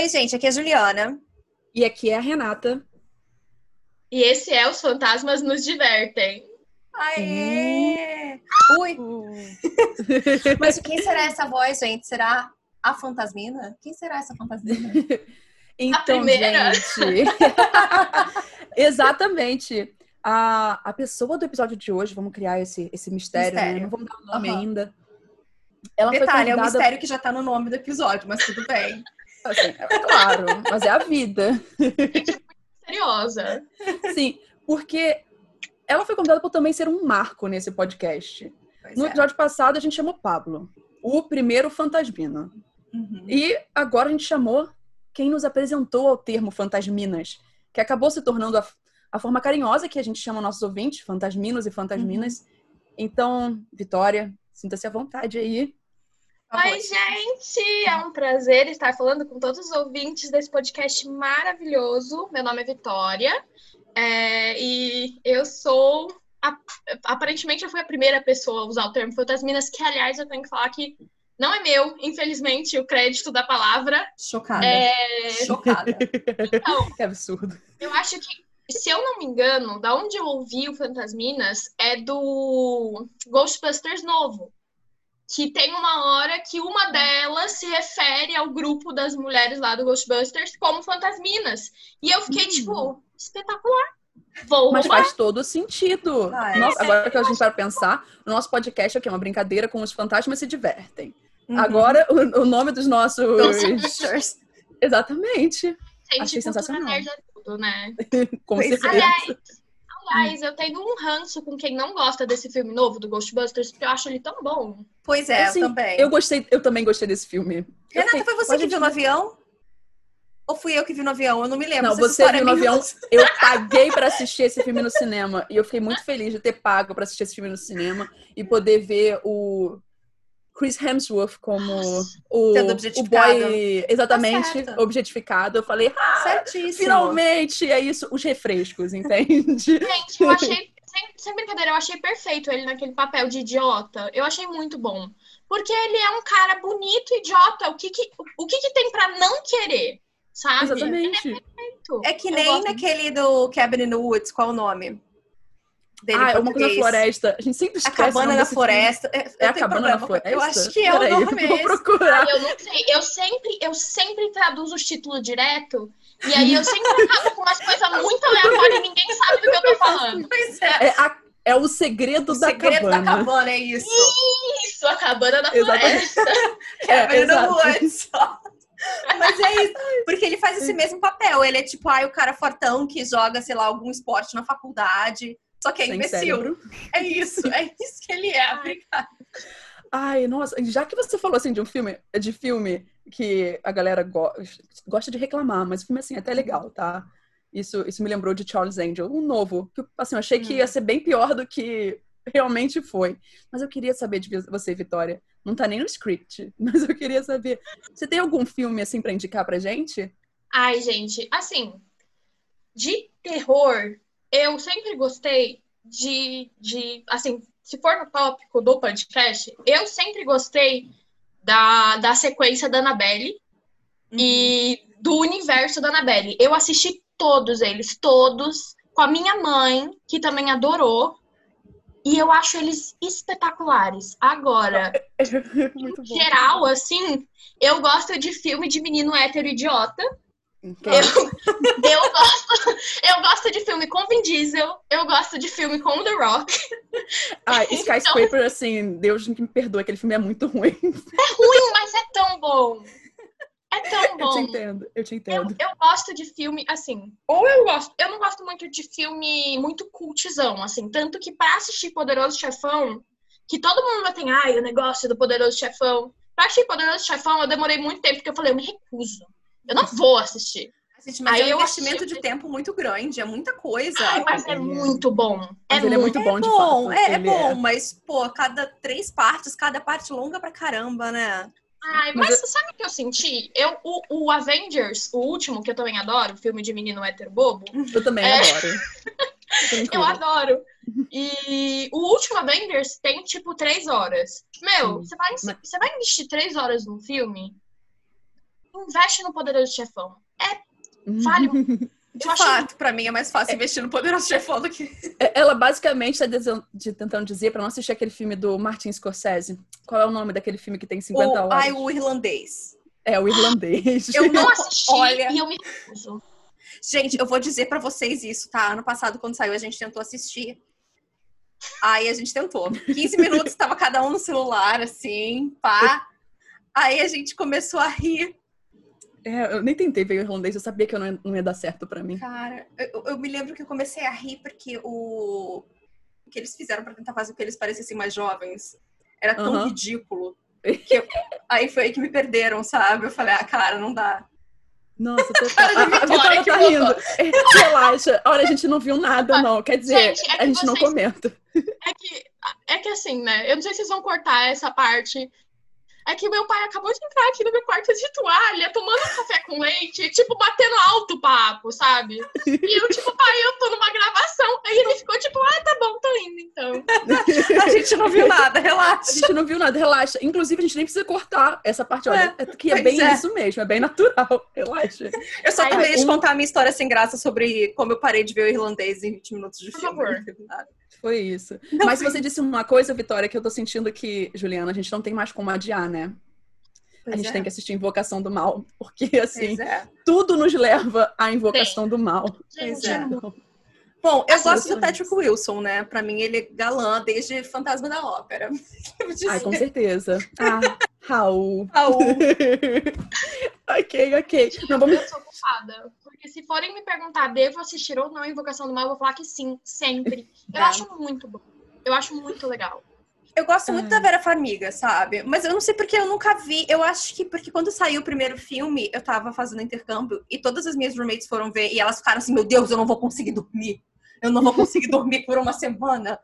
Oi, gente, aqui é a Juliana. E aqui é a Renata. E esse é Os Fantasmas Nos Divertem. Aê! Ui! Mas quem será essa voz, gente? Será a fantasmina? Quem será essa fantasmina? Então, A primeira. gente. Exatamente. A, a pessoa do episódio de hoje, vamos criar esse, esse mistério, né? Mistério. Não vamos dar o nome Aham. ainda. Ela Detalhe, foi é o convidada... mistério que já tá no nome do episódio, mas tudo bem. Assim, é claro, mas é a vida. Misteriosa. Sim, porque ela foi convidada por também ser um marco nesse podcast. Pois No é. episódio passado, a gente chamou Pablo, o primeiro fantasmina. Uhum. E agora a gente chamou quem nos apresentou ao termo fantasminas, que acabou se tornando a, a forma carinhosa que a gente chama nossos ouvintes, fantasminos e fantasminas. Então, Vitória, sinta-se à vontade aí. Favor. Oi, gente! É um prazer estar falando com todos os ouvintes desse podcast maravilhoso. Meu nome é Vitória. é, e eu sou. a- aparentemente, eu fui a primeira pessoa a usar o termo fantasminas, que, aliás, eu tenho que falar que não é meu, infelizmente, o crédito da palavra. Chocada. É, Chocada. então, Que absurdo. Eu acho que, se eu não me engano, da onde eu ouvi o Fantasminas é do Ghostbusters novo. Que tem uma hora que uma delas se refere ao grupo das mulheres lá do Ghostbusters como Fantasminas. E eu fiquei, Hum. tipo, espetacular. Vou Mas roubar. faz todo sentido. Faz. Nossa, agora que a gente vai pensar, o nosso podcast é o quê? Uma brincadeira com os fantasmas se divertem. Uhum. Agora, o, o nome dos nossos. Ghostbusters. Exatamente. Gente, achei sensacional. nerd é tudo, né? Com é. certeza. Aliás, aliás, eu tenho um ranço com quem não gosta desse filme novo do Ghostbusters, porque eu acho ele tão bom. Pois é, Assim, eu também. Eu gostei, eu também gostei desse filme. Eu Renata, fiquei- foi você que viu no avião? Ou fui eu que vi no avião? Eu não me lembro. Não, você viu no avião. Eu paguei pra assistir esse filme no cinema. E eu fiquei muito feliz de ter pago pra assistir esse filme no cinema e poder ver o Chris Hemsworth como o, o boy exatamente Tá objetificado. Eu falei, ah, Certíssimo. finalmente é isso, os refrescos, entende? Gente, eu achei, sem, sem brincadeira, eu achei perfeito ele naquele papel de idiota. Eu achei muito bom. Porque ele é um cara bonito, idiota. O que que, o que, que tem pra não querer? Sabe? Exatamente. Perfeito. É que nem naquele do Cabin in the Woods, qual o nome? Dele Ah, é uma coisa da floresta. A gente sempre A esquece o cabana filme. floresta. É, É eu a cabana na problema, floresta? Eu acho que é Peraí, o nome vou esse. procurar. Eu não sei. Eu sempre, eu sempre traduzo os títulos direto. E aí eu sempre acabo com umas coisas muito aleatórias e ninguém sabe do que eu tô falando. Pois é. É, a- é o segredo, O da, segredo cabana. da cabana é isso. Isso, a cabana da Exatamente. floresta. É, the exato. Woods. Mas é isso, porque ele faz esse mesmo papel. Ele é tipo, ai, o cara fortão que joga, sei lá, algum esporte na faculdade. Só que é Sem imbecil. cérebro. É isso, é isso que ele é. Obrigada. Ai, nossa, já que você falou assim de um filme, de filme que a galera go- gosta de reclamar, mas o filme assim é até legal, tá? Isso, isso me lembrou de Charles Angel, um novo, que assim, eu achei que ia ser bem pior do que realmente foi. Mas eu queria saber de você, Vitória. Não tá nem no script, mas eu queria saber. Você tem algum filme assim pra indicar pra gente? Ai, gente, assim, de terror, eu sempre gostei de, de, assim, se for no tópico do podcast, eu sempre gostei da, da sequência da Annabelle e do universo da Annabelle. Eu assisti todos eles, todos, com a minha mãe, que também adorou, e eu acho eles espetaculares. Agora, Muito bom. geral, assim, eu gosto de filme de menino hétero idiota. Claro. Eu, eu, gosto, eu gosto de filme com Vin Diesel, eu gosto de filme com The Rock. Ah, Skyscraper, assim, Deus me perdoe, aquele filme é muito ruim. É ruim, mas é tão bom. É tão Eu te bom. entendo, eu te Eu, entendo. eu gosto de filme, assim, ou eu gosto, eu não gosto muito de filme muito cultizão, assim, tanto que pra assistir Poderoso Chefão, que todo mundo tem, ai, o negócio do Poderoso Chefão. Pra assistir Poderoso Chefão, eu demorei muito tempo, porque eu falei, eu me recuso. Eu não vou assistir. Gente, mas Aí é um eu investimento achei- de tempo muito grande, é muita coisa. Ai, mas é ele é- muito bom. Mas ele é muito bom, de bom, fato. é, é bom, mas, pô, cada três partes, cada parte longa pra caramba, né? Ai, Mas mas, sabe o que eu senti? Eu, o, o Avengers, o último, que eu também adoro, o filme de menino hétero bobo, Eu também É. adoro. eu adoro. E o último Avengers tem, tipo, três horas. Meu, Sim. você vai, Mas- você vai investir três horas num filme? Investe no Poderoso Chefão. É, vale. De Eu acho- fato, pra mim é mais fácil investir no Poderoso Chefão do que... É, Ela basicamente está tentando dizer pra não assistir aquele filme do Martin Scorsese. Qual é o nome daquele filme que tem 50 O, horas? ai, o irlandês. É o irlandês. Eu Não assisti Olha. e eu me. Gente, eu vou dizer pra vocês isso, tá? Ano passado, quando saiu, a gente tentou assistir. Aí a gente tentou. 15 minutos, tava cada um no celular, assim, pá. Aí a gente começou a rir. É, eu nem tentei ver o irlandês, eu sabia que eu não ia, não ia dar certo pra mim. Cara, eu, eu me lembro que eu comecei a rir porque o, o que eles fizeram pra tentar fazer com que eles parecessem mais jovens era tão ridículo. Que eu- aí foi aí que me perderam, sabe? Eu falei, ah, cara, não dá. Nossa, tô... Cara a, a Vitória, Vitória que tá rindo. É, Relaxa. Olha, a gente não viu nada, não. Quer dizer, Gente, é a gente não vocês- comenta. É que, é que assim, né? Eu não sei se vocês vão cortar essa parte. É que meu pai acabou de entrar aqui no meu quarto de toalha, tomando um café com leite, e, tipo, batendo alto papo, sabe? E eu, tipo, pai, eu tô numa gravação. Aí ele ficou tipo, ah, tá bom, tô indo então. A gente não viu nada, A relaxa. gente não viu nada, relaxa. Inclusive, a gente nem precisa cortar essa parte, olha, é, que é bem é. isso mesmo, é bem natural. Relaxa. Eu só acabei de um- contar a minha história sem graça sobre como eu parei de ver o irlandês em 20 minutos de Por filme. favor. Foi isso. Não, Mas foi- você disse uma coisa, Vitória, que eu tô sentindo que, Juliana, a gente não tem mais como adiar, né? a Pois gente é, tem que assistir Invocação do Mal. Porque, assim, é. tudo nos leva à Invocação do Mal. Pois Gente, é. é Bom, eu gosto do Patrick Wilson, né? Pra mim, ele é galã desde Fantasma da Ópera. Ai, com certeza. Ah, Raul. Raul. ok, ok. Não, vamos... Eu sou culpada. Porque se forem me perguntar, devo assistir ou não Invocação do Mal, eu vou falar que sim, sempre. Eu É. acho muito bom. Eu acho muito legal. Eu gosto muito da Vera Farmiga, sabe? Mas eu não sei porque eu nunca vi. Eu acho que porque quando saiu o primeiro filme, eu tava fazendo intercâmbio e todas as minhas roommates foram ver e elas ficaram assim: Meu Deus, eu não vou conseguir dormir. Eu não vou conseguir dormir por uma semana.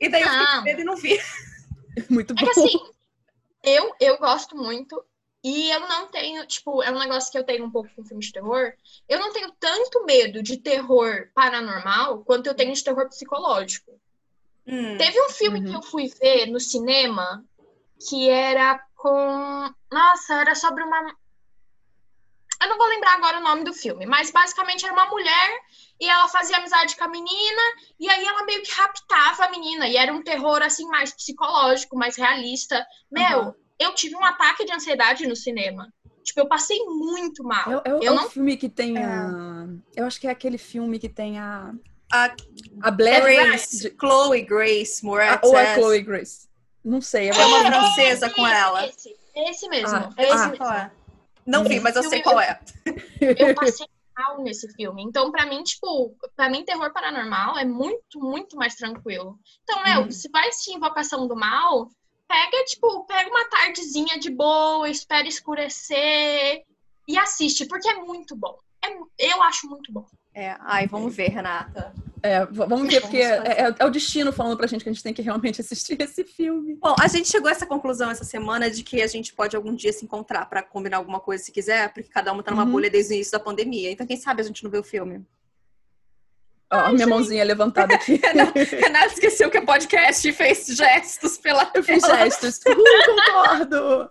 E daí eu fiquei com Não. medo e não vi. Muito É bom. que assim, eu, eu gosto muito. E eu não tenho, tipo, é um negócio que eu tenho um pouco com filme de terror. Eu não tenho tanto medo de terror paranormal quanto eu tenho de terror psicológico. Hum. Teve um filme Uhum. que eu fui ver no cinema que era com. Nossa, era sobre uma. Eu não vou lembrar agora o nome do filme, mas basicamente era uma mulher e ela fazia amizade com a menina e aí ela meio que raptava a menina e era um terror assim mais psicológico, mais realista. Meu, Uhum. Eu tive um ataque de ansiedade no cinema. Tipo, eu passei muito mal. É, é o- eu é o não filme que tem É. a. Eu acho que é aquele filme que tem a. A A Blair Grace, de- Chloe Grace Moretz. Ou a Chloe Grace. Não sei. É uma agora- francesa com ela. Esse, esse mesmo. Ah, esse Eu sei mesmo. qual é. Não vi, mas eu sei qual é. eu passei mal nesse filme. Então, pra mim, tipo, pra mim, terror paranormal é muito, muito mais tranquilo. Então, meu, Uhum. se vai assistir Invocação do Mal, pega, tipo, pega uma tardezinha de boa, espera escurecer e assiste, porque é muito bom. É, eu acho muito bom. É, ai, vamos ver, Renata. É, vamos ver, porque é, é- é o destino falando pra gente que a gente tem que realmente assistir esse filme. Bom, a gente chegou a essa conclusão essa semana de que a gente pode algum dia se encontrar pra combinar alguma coisa se quiser, porque cada uma tá numa Uhum. bolha desde o início da pandemia. Então, quem sabe a gente não vê o filme. Ó, minha mãozinha levantada aqui. Renata esqueceu que é podcast e fez gestos pela. Eu fiz gestos. Uh, concordo!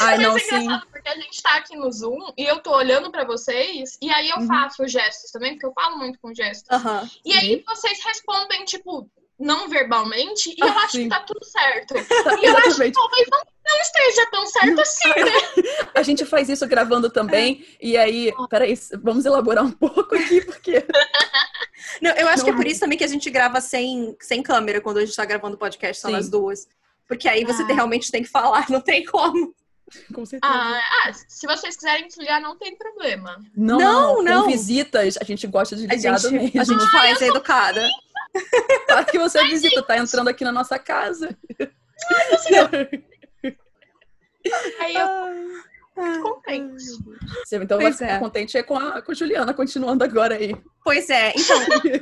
Ai, Mas não, é sim. porque a gente tá aqui no Zoom e eu tô olhando pra vocês, e aí eu Uhum. faço gestos também, porque eu falo muito com gestos. Aham. E aí vocês respondem, tipo, não verbalmente, e eu acho sim. que tá tudo certo. E eu acho que talvez não, não esteja tão certo assim, né? A gente faz isso gravando também. E aí, peraí, vamos elaborar um pouco aqui, porque. Não, eu acho que é Não. por isso também que a gente grava sem, sem câmera quando a gente tá gravando podcast, só Sim. nós duas. Porque aí você Ah. realmente tem que falar, não tem como. Com certeza. Ah, ah, se vocês quiserem desligar, não tem problema. não, não, não, não. Com visitas, a gente gosta de A ligar gente, mesmo. a gente faz a educada. Claro que você é visita, tá entrando aqui na nossa casa. Aí eu Ah, fico contente. Você, então Pois vai ficar é. contente é com a, com a Juliana, continuando agora aí. Pois é, então,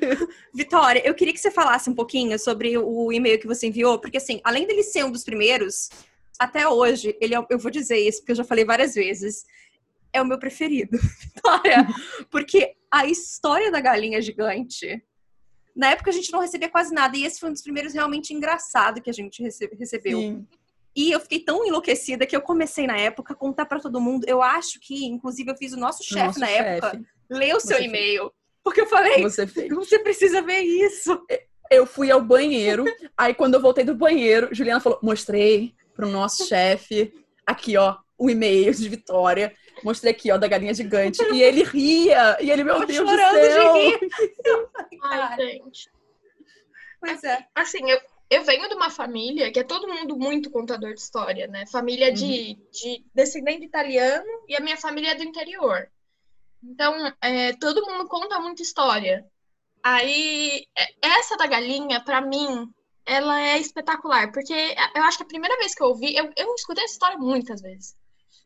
Vitória, eu queria que você falasse um pouquinho sobre o e-mail que você enviou, porque assim, além dele ser um dos primeiros, até hoje, ele é, eu vou dizer isso, porque eu já falei várias vezes, é o meu preferido, Vitória, porque a história da galinha gigante, na época a gente não recebia quase nada, e esse foi um dos primeiros realmente engraçado que a gente rece- recebeu. Sim. E eu fiquei tão enlouquecida que eu comecei na época a contar pra todo mundo. Eu acho que, inclusive, eu fiz o nosso chefe na chefe. época ler o seu e-mail. Porque eu falei, Você você precisa ver isso. Eu fui ao banheiro, aí quando eu voltei do banheiro, Juliana falou: mostrei pro nosso chefe, aqui ó, o e-mail de Vitória. Mostrei aqui, ó, da galinha gigante. E ele ria. E ele, meu Deus do chorando de céu. rir. Ai, Cara, gente. pois é. Assim, eu, eu venho de uma família que é todo mundo muito contador de história, né? Família de, de descendente italiano e a minha família é do interior. Então, é, todo mundo conta muita história. Aí, é- essa da galinha, pra mim, ela é espetacular, porque eu acho que a primeira vez que eu ouvi, eu, eu escutei essa história muitas vezes,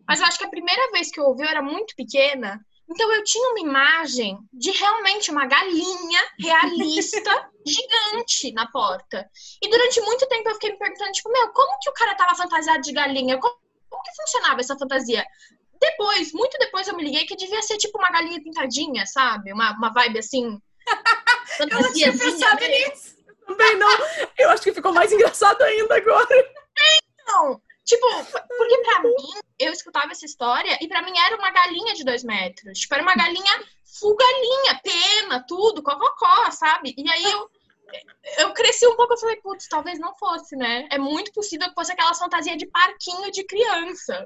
mas eu acho que a primeira vez que eu ouvi eu era muito pequena, então eu tinha uma imagem de realmente uma galinha realista, gigante na porta. E durante muito tempo eu fiquei me perguntando, tipo, meu, como que o cara tava fantasiado de galinha? Como, como que funcionava essa fantasia? Depois, muito depois eu me liguei que devia ser tipo uma galinha pintadinha, sabe? Uma, uma vibe assim. Eu não tinha pensado nisso. Também não. Eu acho que ficou mais engraçado ainda agora. Não, tipo, porque pra mim, eu escutava essa história e pra mim era uma galinha de dois metros. Tipo, era uma galinha full galinha, pena, tudo, cococó, sabe? E aí eu, eu cresci um pouco, eu falei, putz, talvez não fosse, né? É muito possível que fosse aquela fantasia de parquinho de criança.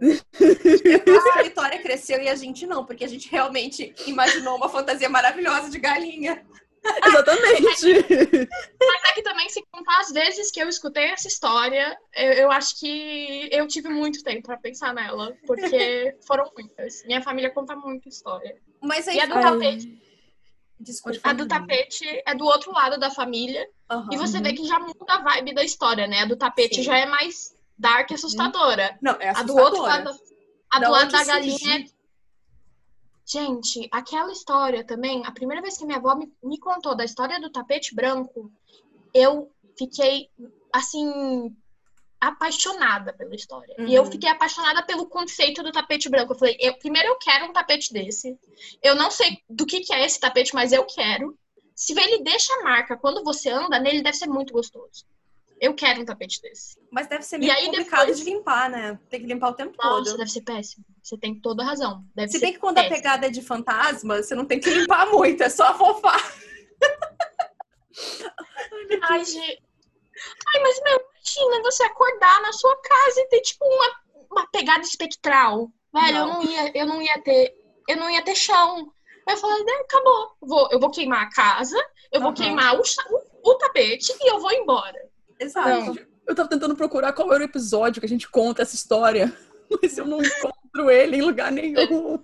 A Vitória cresceu e a gente não, porque a gente realmente imaginou uma fantasia maravilhosa de galinha. Exatamente. Mas é que também, se contar as vezes que eu escutei essa história, eu, eu acho que eu tive muito tempo pra pensar nela, porque foram muitas. Minha família conta muita história. Mas aí, E a do tapete? desculpa. A do tapete é do outro lado da família. Aham. E você vê que já muda a vibe da história, né? A do tapete Sim. já é mais dark e assustadora. Não, é A do outro assustadora. lado. A do Da lado da galinha é. Gente, aquela história também, a primeira vez que minha avó me, me contou da história do tapete branco, eu fiquei, assim, apaixonada pela história. E eu Uhum. fiquei apaixonada pelo conceito do tapete branco. Eu falei, eu, primeiro eu quero um tapete desse. Eu não sei do que, que é esse tapete, mas eu quero. Se ele deixa a marca quando você anda nele, deve ser muito gostoso. Eu quero um tapete desse. Mas deve ser meio aí complicado depois- de limpar, né? Tem que limpar o tempo Nossa, todo. deve ser péssimo. Você tem toda a razão. Deve Se bem que quando a péssimo. pegada é de fantasma, você não tem que limpar muito, é só fofar. Ai, gente. Ai, mas meu, imagina você acordar na sua casa e ter, tipo, uma, uma pegada espectral. Velho, eu Não. não ia, eu não ia ter. Eu não ia ter chão. Aí eu falei, né, acabou. Vou, eu vou queimar a casa, eu vou Aham. queimar o, o, o tapete e eu vou embora. Exato. Eu tava tentando procurar qual era o episódio que a gente conta essa história. Mas eu não encontro ele em lugar nenhum.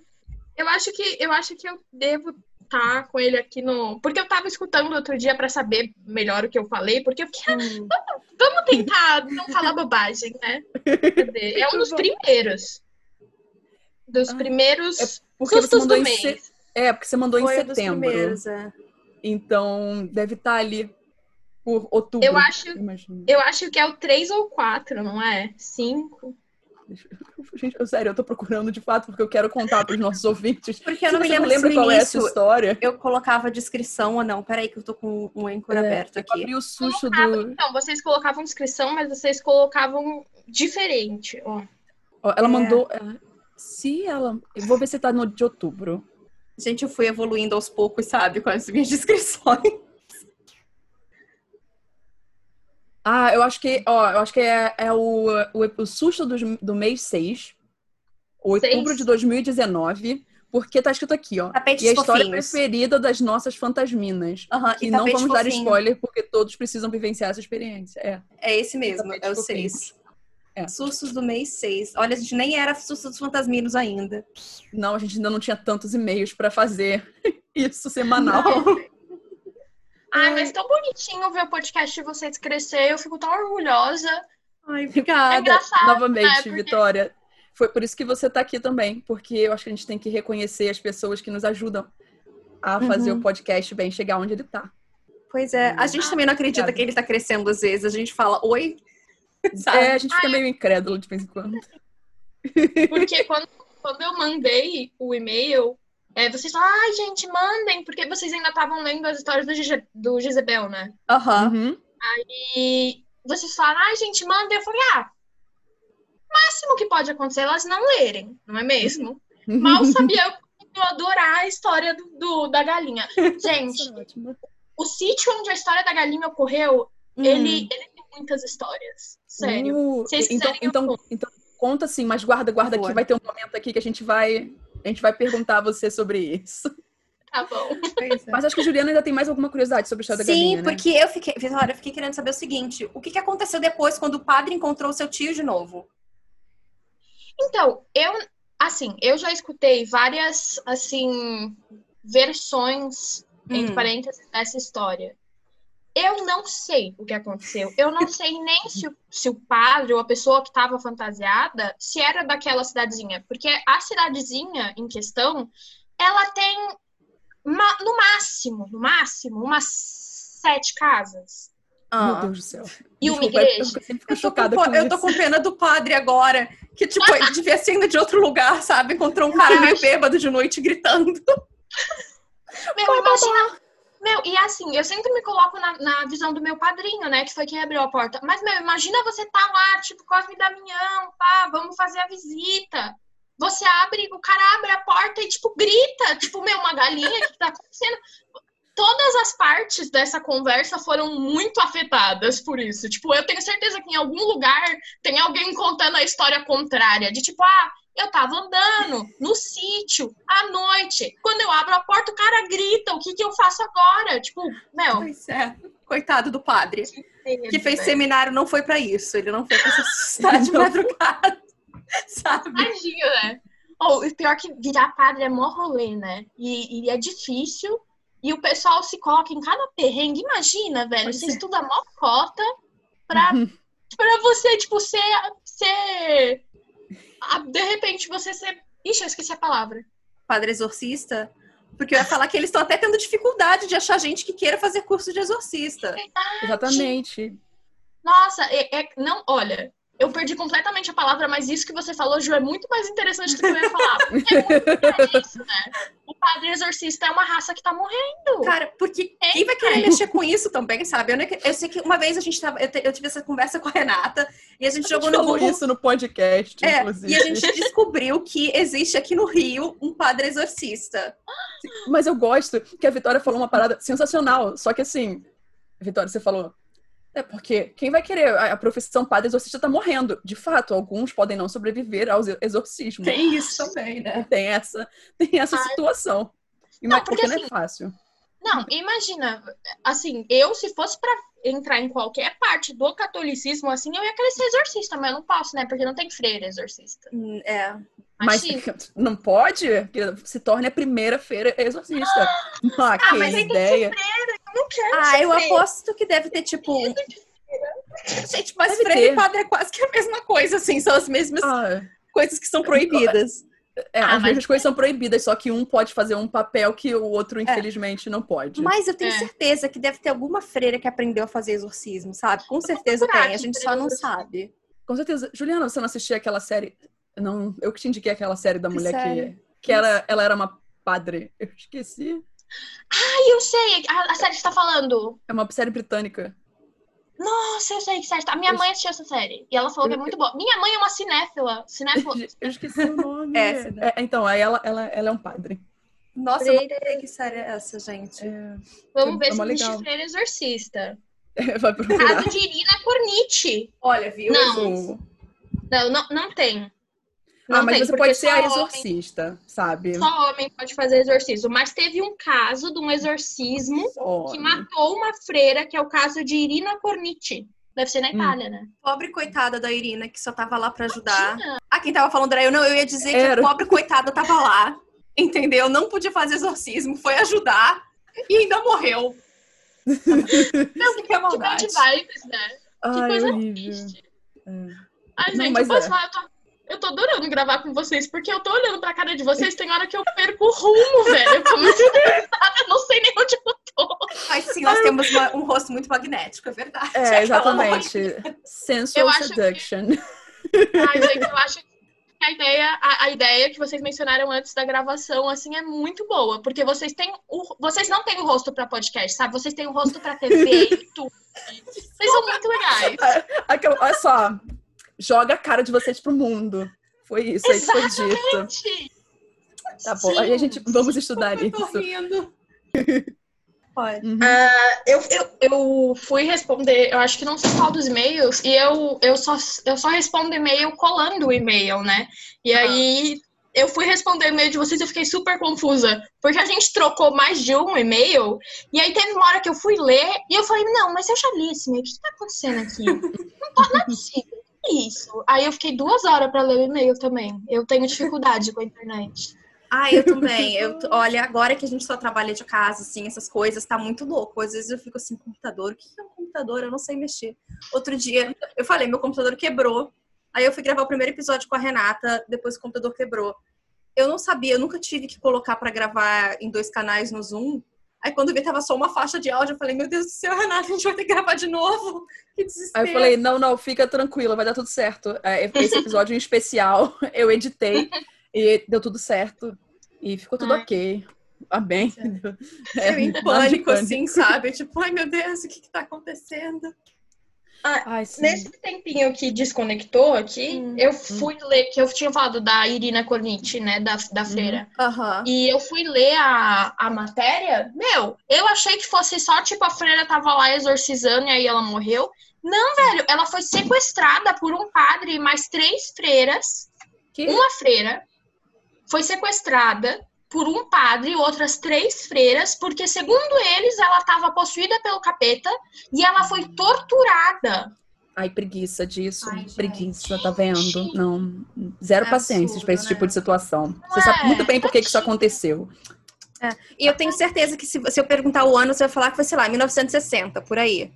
Eu acho que eu acho que eu devo estar com ele aqui no. Porque eu tava escutando outro dia pra saber melhor o que eu falei, porque eu fiquei, Hum. vamos tentar não falar bobagem, né? Cadê? É um dos primeiros. Dos Ah, primeiros Porque você sustos mandou do em mês. se... É, porque você mandou Foi em dos setembro. primeiros, é. Então deve estar ali por outubro. Eu acho-. Eu acho que é o 3 ou 4, não é? 5. Deixa eu- Gente, eu, sério, eu tô procurando de fato porque eu quero contar pros nossos ouvintes. Porque eu não me lembro lembra qual é essa história. eu colocava a descrição ou não. Peraí que eu tô com o Anchor É, aberto eu aqui. abri o susto do. Então, vocês colocavam descrição, mas vocês colocavam diferente. Ó. Ó, ela É. mandou. é, Se ela. Eu vou ver se tá no de outubro. Gente, eu fui evoluindo aos poucos, sabe? Com as minhas descrições. Ah, eu acho que, ó, eu acho que é, é o, o, o susto do, do mês 6, outubro Seis? de 2019, porque tá escrito aqui, ó. Tapetes E a história fofinhos. preferida das nossas fantasminas. Aham, E e não vamos dar fofinho. spoiler, porque todos precisam vivenciar essa experiência. É. É esse mesmo, é o fofinho. 6. É. Sustos do mês 6. Olha, a gente nem era sustos dos fantasminos ainda. Não, a gente ainda não tinha tantos e-mails pra fazer isso semanal. Ai, mas tão bonitinho ver o podcast de vocês crescer. Eu fico tão orgulhosa. Ai, É Obrigada, engraçado, novamente, né? Porque- Vitória. Foi por isso que você tá aqui também, porque eu acho que a gente tem que reconhecer as pessoas que nos ajudam a fazer Uhum. o podcast bem chegar onde ele tá. Pois é, a gente também não acredita obrigada. que ele tá crescendo às vezes. A gente fala, oi, sabe? É, a gente fica meio incrédulo de vez em quando. Porque quando, quando eu mandei o e-mail, é, vocês falaram, ai, gente, mandem, porque vocês ainda estavam lendo as histórias do, Gize- do Jezebel, né? Aham. Uhum. E vocês falaram, ai, gente, mandem. Eu falei, ah, máximo que pode acontecer é elas não lerem, não é mesmo? Mal sabia eu adorar a história do, do- da galinha. Gente, é o sítio onde a história da galinha ocorreu, Hum. ele, ele tem muitas histórias. Sério. Uh, Vocês então, quiserem, então, então, conta sim, mas guarda, guarda aqui. Vai ter um momento aqui que a gente vai. A gente vai perguntar a você sobre isso. Tá bom. É. Mas acho que a Juliana ainda tem mais alguma curiosidade sobre a história da Sim, galinha, né? porque eu fiquei, Vitória, eu fiquei querendo saber o seguinte: o que, que aconteceu depois quando o padre encontrou seu tio de novo? Então, eu, assim, eu já escutei várias, assim, versões, entre Hum. parênteses, dessa história. Eu não sei o que aconteceu. Eu não sei nem se o, se o padre ou a pessoa que estava fantasiada se era daquela cidadezinha. Porque a cidadezinha em questão, ela tem, ma- no máximo, no máximo, umas sete casas. Meu Deus do céu. E uma Desculpa, é igreja. Eu sempre fico Eu tô, chocada com, com, eu tô com pena do padre agora, que tipo, ele devia ser ainda de outro lugar, sabe? Encontrou um cara meio bêbado de noite gritando. Meu, imagina. Meu, e assim, eu sempre me coloco na, na visão do meu padrinho, né? Que foi quem abriu a porta. Mas, meu, imagina você tá lá, tipo, Cosme Damião, pá, vamos fazer a visita. Você abre, o cara abre a porta e, tipo, grita. Tipo, meu, uma galinha, o que tá acontecendo? Todas as partes dessa conversa foram muito afetadas por isso. Tipo, eu tenho certeza que em algum lugar tem alguém contando a história contrária. De tipo, ah, eu tava andando no sítio à noite. Quando eu abro a porta, o cara grita: o que, que eu faço agora? Tipo, meu. Pois é. Coitado do padre. Que fez velho. seminário não foi pra isso. Ele não foi pra se assustar de madrugada. Sabe? Tadinho, né? Ou o pior que virar padre é mó rolê, né? E, e é difícil. E o pessoal se coloca em cada perrengue. Imagina, velho. Pois Você é. estuda mó cota pra, pra você, tipo, ser. ser de repente você ser. Ixi, eu esqueci a palavra. Padre exorcista. Porque eu ia falar que eles estão até tendo dificuldade de achar gente que queira fazer curso de exorcista. Exatamente. Nossa, é, é- não, olha, eu perdi completamente a palavra, mas isso que você falou, Ju, é muito mais interessante do que eu ia falar. Porque é muito é isso, né? O padre exorcista é uma raça que tá morrendo. Cara, porque É, quem vai querer cara. mexer com isso também, sabe? Eu, não- eu sei que uma vez a gente tava. Eu, te- eu tive essa conversa com a Renata e a gente A jogou gente no falou Google. isso no podcast, É, inclusive. e a gente descobriu que existe aqui no Rio um padre exorcista. Mas eu gosto que a Vitória falou uma parada sensacional. Só que assim, Vitória, você falou. É porque quem vai querer? A, profissão padre exorcista tá morrendo. De fato, alguns podem não sobreviver aos exorcismos. isso também, né? Tem essa, tem essa Ai. situação. E Não, porque, porque não é assim, fácil. Não, imagina, assim, eu se fosse pra entrar em qualquer parte do catolicismo, assim, eu ia querer ser exorcista, mas eu não posso, né? Porque não tem freira exorcista. Hum, É. Mas não pode que se torne a primeira feira exorcista. Ah, que mas aí tem que ideia. Eu não quero Ah, ser eu aposto que deve ter, tipo. Gente, mas Deve freira e ter. padre é quase que a mesma coisa, assim. São as mesmas Ah, coisas que são proibidas. é, Ah, as mas- mesmas coisas são proibidas, só que um pode fazer um papel que o outro, infelizmente, não pode. Mas eu tenho É. certeza que deve ter alguma freira que aprendeu a fazer exorcismo, sabe? Com certeza tem, a gente só não sabe. Com certeza. Juliana, você não assistia aquela série? Não, eu que te indiquei aquela série da Que mulher série? que, que era, ela era uma padre. Eu esqueci. Ai, eu sei, a, a série que você tá falando. É uma série britânica. Nossa, eu sei que série. tá- A minha Eu- mãe assistiu essa série. E ela falou que é muito boa. Minha mãe é uma cinéfila. Cinéfila. Eu esqueci o nome. É, É, então, aí ela, ela, ela é um padre. Nossa, eu não sei que série é essa, gente. É, Vamos É ver se mó existe freira exorcista. vai procurar. Caso de Irina Cornite. Olha, viu? Não. Não, não, não tem. Ah, Não mas tem, você pode ser a homem- exorcista, sabe? Só homem pode fazer exorcismo. Mas teve um caso de um exorcismo Só que homem. matou uma freira, que é o caso de Irina Cornite. Deve ser na Hum. Itália, né? Pobre coitada da Irina, que só tava lá pra ajudar. Ah, quem tava falando era eu. Não, eu ia dizer que Era. a pobre coitada tava lá. Entendeu? Não podia fazer exorcismo, foi ajudar e ainda morreu. Não, que Que maldade. bad vibes, né? Que Ai, coisa horrível. triste. É. Ai, Não, gente, mas eu posso é. falar, eu tô, eu tô adorando gravar com vocês, porque eu tô olhando pra cara de vocês, tem hora que eu perco o rumo, velho. Eu tô muito estressada, eu não sei nem onde eu tô. Mas sim, nós temos uma- um rosto muito magnético, é verdade. É, exatamente. Sensual Eu acho que- seduction. Ai, gente, eu acho que a ideia, a, a ideia que vocês mencionaram antes da gravação, assim, é muito boa. Porque vocês têm o, vocês não têm o rosto pra podcast, sabe? Vocês têm o rosto pra TV e tudo. Vocês são muito legais. Aquela- olha só. Joga a cara de vocês pro mundo. Foi isso aí que foi dito. Tá bom, Sim. aí a gente vamos estudar Eu tô isso. rindo. Pode. Uhum. Ah, eu, eu, eu fui responder, eu acho que não sei qual dos e-mails, e eu, eu, só, eu só respondo e-mail colando o e-mail, né? E aí eu fui responder o e-mail de vocês e eu fiquei super confusa, porque a gente trocou mais de um e-mail, e aí teve uma hora que eu fui ler, e eu falei, não, mas eu já li esse e-mail, o que tá acontecendo aqui? Não, pode, não é possível. Isso. Aí eu fiquei duas horas pra ler o e-mail também. Eu tenho dificuldade com a internet. Ah, eu também. Eu, olha, agora que a gente só trabalha de casa, assim, essas coisas, tá muito louco. Às vezes eu fico assim, computador, o que é um computador? Eu não sei mexer. Outro dia, eu falei, meu computador quebrou. Aí eu fui gravar o primeiro episódio com a Renata, depois o computador quebrou. Eu não sabia, eu nunca tive que colocar pra gravar em dois canais no Zoom. Aí quando eu vi, tava só uma faixa de áudio, eu falei, meu Deus do céu, Renata, a gente vai ter que gravar de novo. Que desespero. Aí eu falei, não, não, fica tranquila, vai dar tudo certo. É, Esse episódio em especial, eu editei e deu tudo certo. E ficou tudo Ai. ok. Amém. É, eu em nada de pânico, assim, sabe? Tipo, ai meu Deus, o que que tá acontecendo? Ai, sim. Nesse tempinho que desconectou aqui, Hum. eu fui ler, que eu tinha falado da Irina Cornit, né, da, da freira. Aham. E eu fui ler a, a matéria, meu, eu achei que fosse só, tipo, a freira tava lá exorcizando e aí ela morreu. Não, velho, ela foi sequestrada por um padre e mais três freiras. Que? Uma freira foi sequestrada por um padre e outras três freiras, porque, segundo eles, ela estava possuída pelo capeta e ela foi torturada. Ai, preguiça disso. Ai, gente. preguiça, tá vendo? Não. Zero É paciência pra esse tipo né? de situação. Você sabe muito bem por que, que isso aconteceu. E eu tenho certeza que se, se eu perguntar o ano, você vai falar que foi, sei lá, 1960, por aí.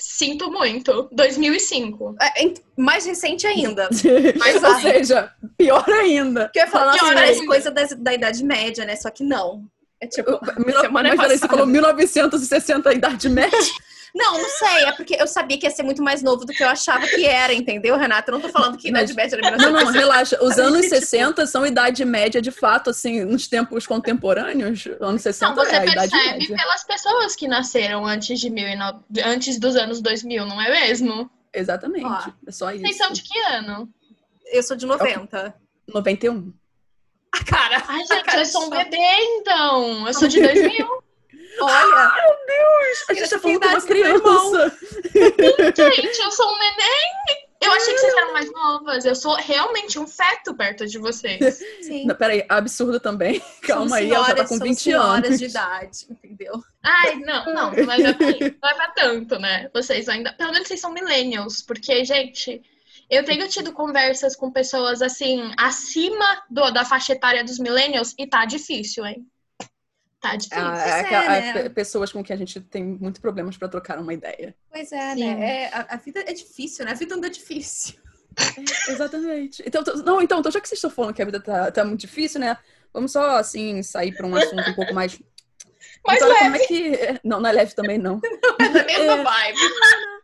Sinto muito. 2005. É, mais recente ainda. Mas, ou seja, pior ainda. Porque eu ia falar, nossa, Pior parece coisa da, da Idade Média, né? Só que não. É tipo, Mil- semana Imagina, você passada. falou 1960, Idade Média. Não, não sei. É porque eu sabia que ia ser muito mais novo do que eu achava que era, entendeu, Renata? Eu não tô falando que Idade Média era Não, não, 1960. relaxa. Os anos tipo- 60 são Idade Média, de fato, assim, nos tempos contemporâneos. Anos 60 Não, você é a Idade percebe pelas pessoas que nasceram antes de mil e no... antes dos anos 2000, não é mesmo? Exatamente. Ó, é só Vocês são isso. de que ano? Eu sou de 90. 91. A cara. Ai, gente, cara eu sou um bebê, então. Eu sou de 2000. Olha, A gente tá falando com uma meu criança. gente, eu sou um neném. Eu achei que vocês eram mais novas. Eu sou realmente um feto perto de vocês. sim. Não, peraí, absurdo também. Calma Somos aí, ela já tá senhoras- com somos 20 senhoras anos. de idade, entendeu? Ai, não, não, não pra, não é pra tanto, né? Vocês ainda. Pelo menos vocês são millennials. Porque, gente, eu tenho tido conversas com pessoas assim, acima do, da faixa etária dos millennials e tá difícil, hein? Tá difícil. Ah, é, é, aquela- né? pe- pessoas com quem a gente tem muito problemas pra trocar uma ideia. Pois é, Sim. né? É, a, a vida é difícil, né? A vida anda difícil. Exatamente. Então, tô- não, então, então, já que vocês estão falando que a vida tá, tá muito difícil, né? Vamos só, assim, sair pra um assunto um pouco mais. Mais Vitória, como é que. Não, não é leve também, não. É da mesma É. vibe.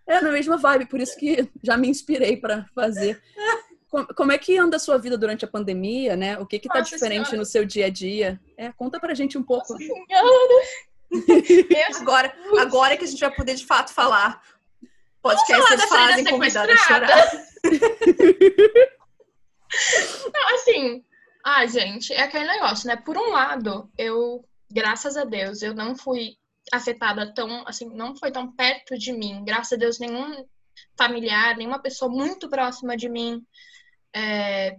É na mesma vibe, por isso que já me inspirei pra fazer. Com- Como é que anda a sua vida durante a pandemia, né? O que que tá Nossa diferente Senhora. no seu dia a dia? É, conta pra gente um pouco. Agora, agora que a gente vai poder de fato falar. da fazem Frida convidada a sequestrada? chorar. Não, assim, ah, gente, é aquele negócio, né? Por um lado, eu, graças a Deus, eu não fui afetada tão, assim, não foi tão perto de mim. Graças a Deus, nenhum familiar, nenhuma pessoa muito próxima de mim é,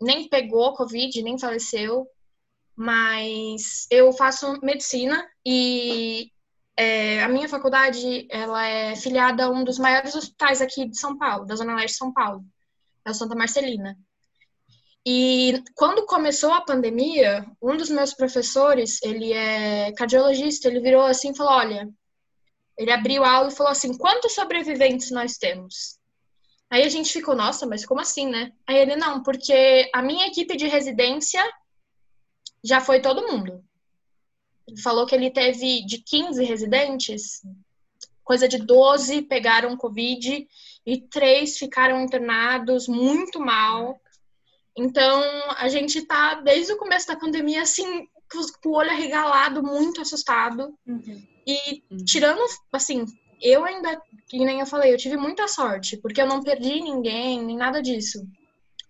nem pegou Covid, nem faleceu. Mas eu faço medicina e é, a minha faculdade, ela é filiada a um dos maiores hospitais aqui de São Paulo, da Zona Leste de São Paulo, é o Santa Marcelina. E quando começou a pandemia, um dos meus professores, ele é cardiologista, ele virou assim e falou: Olha, ele abriu a aula e falou assim: Quantos sobreviventes nós temos? Aí a gente ficou: Nossa, mas como assim, né? Aí ele: Não, porque a minha equipe de residência já foi todo mundo. Ele falou que ele teve de 15 residentes, coisa de 12 pegaram Covid e três ficaram internados muito mal. Então, a gente tá, desde o começo da pandemia, assim, com o olho arregalado, muito assustado. E Uhum. tirando, assim, eu ainda, que nem eu falei, eu tive muita sorte, porque eu não perdi ninguém, nem nada disso.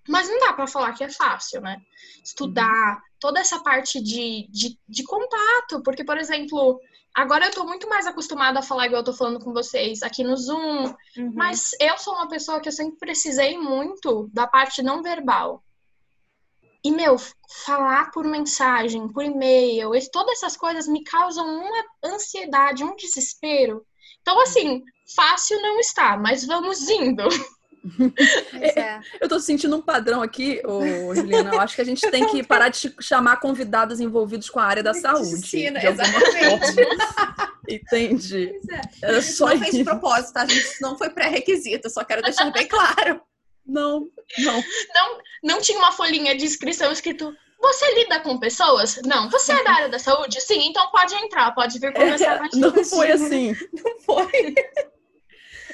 Mas não dá para falar que é fácil, né? Estudar, toda essa parte de, de, de contato, porque, por exemplo, agora eu tô muito mais acostumada a falar igual eu tô falando com vocês aqui no Zoom, Uhum. mas eu sou uma pessoa que eu sempre precisei muito da parte não verbal. E, meu, falar por mensagem, por e-mail, todas essas coisas me causam uma ansiedade, um desespero. Então, assim, fácil não está, mas vamos indo. É. Eu tô sentindo um padrão aqui, ô, Juliana. Eu acho que a gente tem que parar de ch- chamar convidados envolvidos com a área da saúde. Medicina, exatamente. Pois é. Era só não fez de propósito, tá? A gente isso não foi pré-requisito, só quero deixar bem claro. Não, não. Não tinha uma folhinha de inscrição escrito. Você lida com pessoas? Não. Você é da área da saúde? Sim, então pode entrar, pode vir conversar com a gente. não foi assim. Não foi.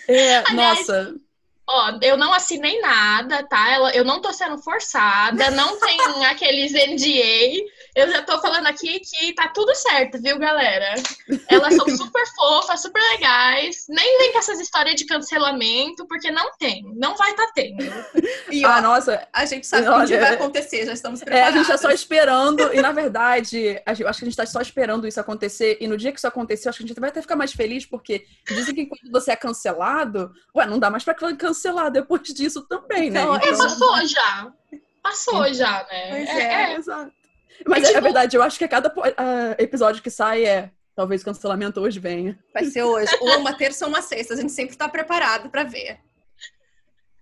É, Aliás, nossa, Ó, eu não assinei nada, tá? Ela- Eu não tô sendo forçada, não tem aqueles NDA. Eu já tô falando aqui que tá tudo certo, viu, galera? Elas são super fofas, super legais. Nem vem com essas histórias de cancelamento, porque não tem. Não vai tá tendo. E ó, ah, nossa, a gente sabe que Olha, vai acontecer, já estamos É, a preparados. gente tá só esperando, e na verdade, acho que a gente tá só esperando isso acontecer, e no dia que isso acontecer, acho que a gente vai até ficar mais feliz, porque dizem que quando você é cancelado, ué, não dá mais pra cancelar depois disso também, né? Então, É, passou já. Passou já, né? Pois É, é. é. Exato. Mas É é, tipo- verdade, eu acho que a cada ah, episódio que sai é, talvez o cancelamento hoje venha. Vai ser hoje. Ou uma terça ou uma sexta. A gente sempre tá preparado pra ver.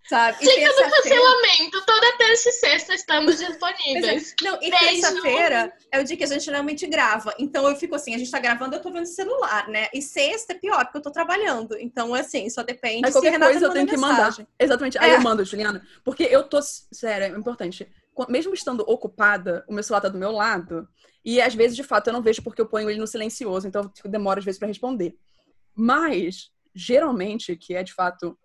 Sabe? E Dica do cancelamento. Toda terça e sexta estamos disponíveis. é. Não, e terça-feira é o dia que a gente geralmente grava. Então eu fico assim, a gente tá gravando, eu tô vendo o celular, né? E sexta é pior, porque eu tô trabalhando. Então, assim, só depende Mas qualquer coisa eu tenho que mensagem. mandar. Exatamente. Aí É. eu mando, Juliana. Porque eu tô. Sério, é importante. Mesmo estando ocupada, o meu celular tá do meu lado. E às vezes, de fato, eu não vejo porque eu ponho ele no silencioso. Então eu demoro às vezes pra responder. Mas, geralmente, que é de fato.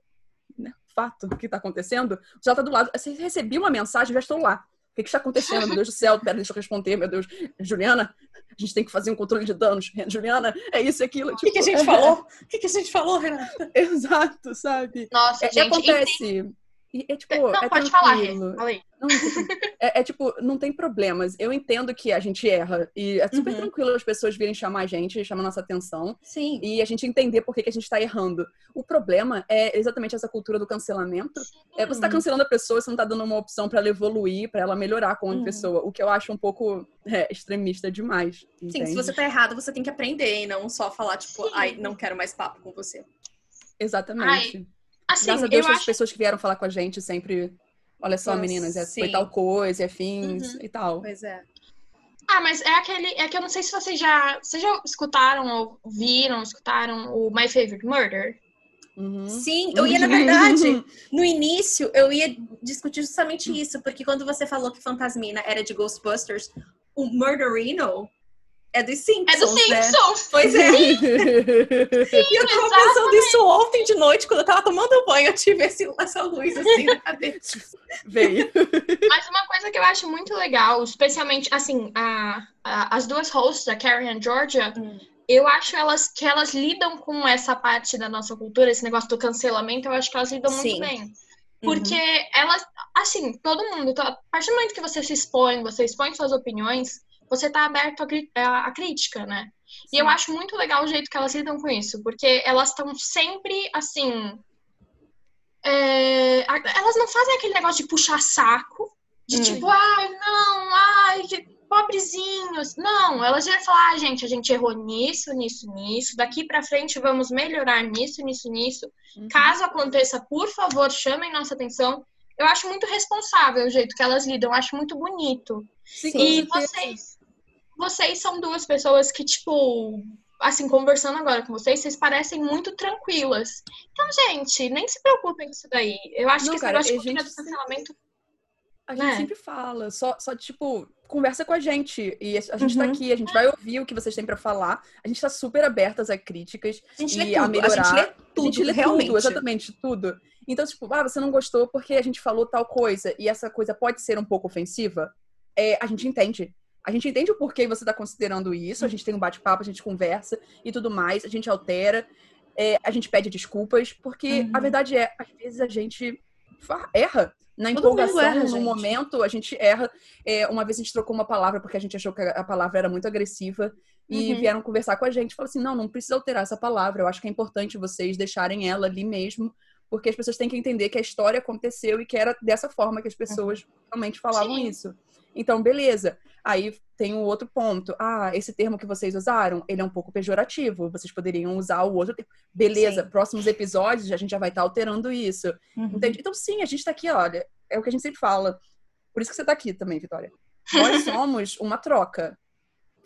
Né, fato que tá acontecendo, já tá do lado. Se recebi uma mensagem, já estou lá. O que, que está acontecendo? Meu Deus do céu, pera, deixa eu responder, meu Deus. Juliana, a gente tem que fazer um controle de danos. Juliana, é isso e aquilo. O que, que a gente falou? O que, que a gente falou, Renata? Exato, sabe? Nossa, É, gente. acontece. E, é tipo, Não, é pode falar, Rê. tranquilo. Fala aí. Não, é, é tipo, não tem problemas. Eu entendo que a gente erra. E é super Uhum. tranquilo as pessoas virem chamar a gente, chamar nossa atenção. Sim. E a gente entender por que, que a gente tá errando. O problema é exatamente essa cultura do cancelamento. É, você tá cancelando a pessoa, você não tá dando uma opção pra ela evoluir, pra ela melhorar como Uhum. pessoa. O que eu acho um pouco é, extremista demais. Sim, entende? se você tá errado, você tem que aprender e não só falar, tipo, Sim. ai, não quero mais papo com você. Exatamente. Assim, Graças a Deus, eu as acho pessoas que vieram falar com a gente sempre. Olha só, Nossa, meninas, é, foi tal coisa, é fins Uhum. e tal. Pois é. Ah, mas é aquele. É que eu não sei se vocês já. Vocês já escutaram ou viram, escutaram o My Favorite Murder? Uhum. Sim, eu ia, na verdade, no início, eu ia discutir justamente isso, porque quando você falou que Fantasmina era de Ghostbusters, o Murderino é dos Simpsons, É do né? Simpsons! Pois é. E eu tava pensando isso ontem de noite, quando eu tava tomando banho, eu tive esse, essa luz assim na cabeça. Veio. Mas uma coisa que eu acho muito legal, especialmente, assim, a, a- as duas hosts, a Carrie e a Georgia, Hum. eu acho elas que elas lidam com essa parte da nossa cultura, esse negócio do cancelamento, eu acho que elas lidam Sim. muito bem. Porque elas, assim, todo mundo, a partir do momento que você se expõe, você expõe suas opiniões, você tá aberto à, à crítica, né? E eu acho muito legal o jeito que elas lidam com isso, porque elas estão sempre, assim. é, elas não fazem aquele negócio de puxar saco, de Hum. tipo, ai, não, ai, pobrezinhos. Não, elas vão falar, ah, gente, a gente errou nisso, nisso, nisso, daqui pra frente vamos melhorar nisso, nisso, nisso. Uhum. Caso aconteça, por favor, chamem nossa atenção. Eu acho muito responsável o jeito que elas lidam, eu acho muito bonito. Sim, E vocês? Vocês são duas pessoas que, tipo, assim, conversando agora com vocês, vocês parecem muito tranquilas. Então, gente, nem se preocupem com isso daí. Eu acho Não, que esse cara, negócio de a cultura gente do cancelamento. A gente né? sempre fala, só, só, tipo, conversa com a gente. E a gente tá Uhum. aqui, a gente vai ouvir o que vocês têm pra falar. A gente tá super abertas a críticas. A gente E lê a tudo, a melhorar, gente lê a tudo, gente lê realmente. tudo, exatamente, tudo. Então, tipo, ah, você não gostou porque a gente falou tal coisa e essa coisa pode ser um pouco ofensiva, é, a gente entende. A gente entende o porquê você tá considerando isso, a gente tem um bate-papo, a gente conversa e tudo mais, a gente altera. é, a gente pede desculpas, porque Uhum. a verdade é, às vezes a gente erra. Na Todo empolgação, erra, no momento, a gente erra. É, uma vez a gente trocou uma palavra porque a gente achou que a a palavra era muito agressiva. E Uhum. vieram conversar com a gente. Falaram assim: não, não precisa alterar essa palavra. Eu acho que é importante vocês deixarem ela ali mesmo. Porque as pessoas têm que entender que a história aconteceu e que era dessa forma que as pessoas realmente falavam Sim. isso. Então, beleza. Aí tem o outro ponto. Ah, esse termo que vocês usaram, ele é um pouco pejorativo. Vocês poderiam usar o outro termo. Beleza, Sim. próximos episódios a gente já vai estar alterando isso. Uhum. Entende? Então, sim, a gente tá aqui, olha. É o que a gente sempre fala. Por isso que você tá aqui também, Vitória. Nós somos uma troca.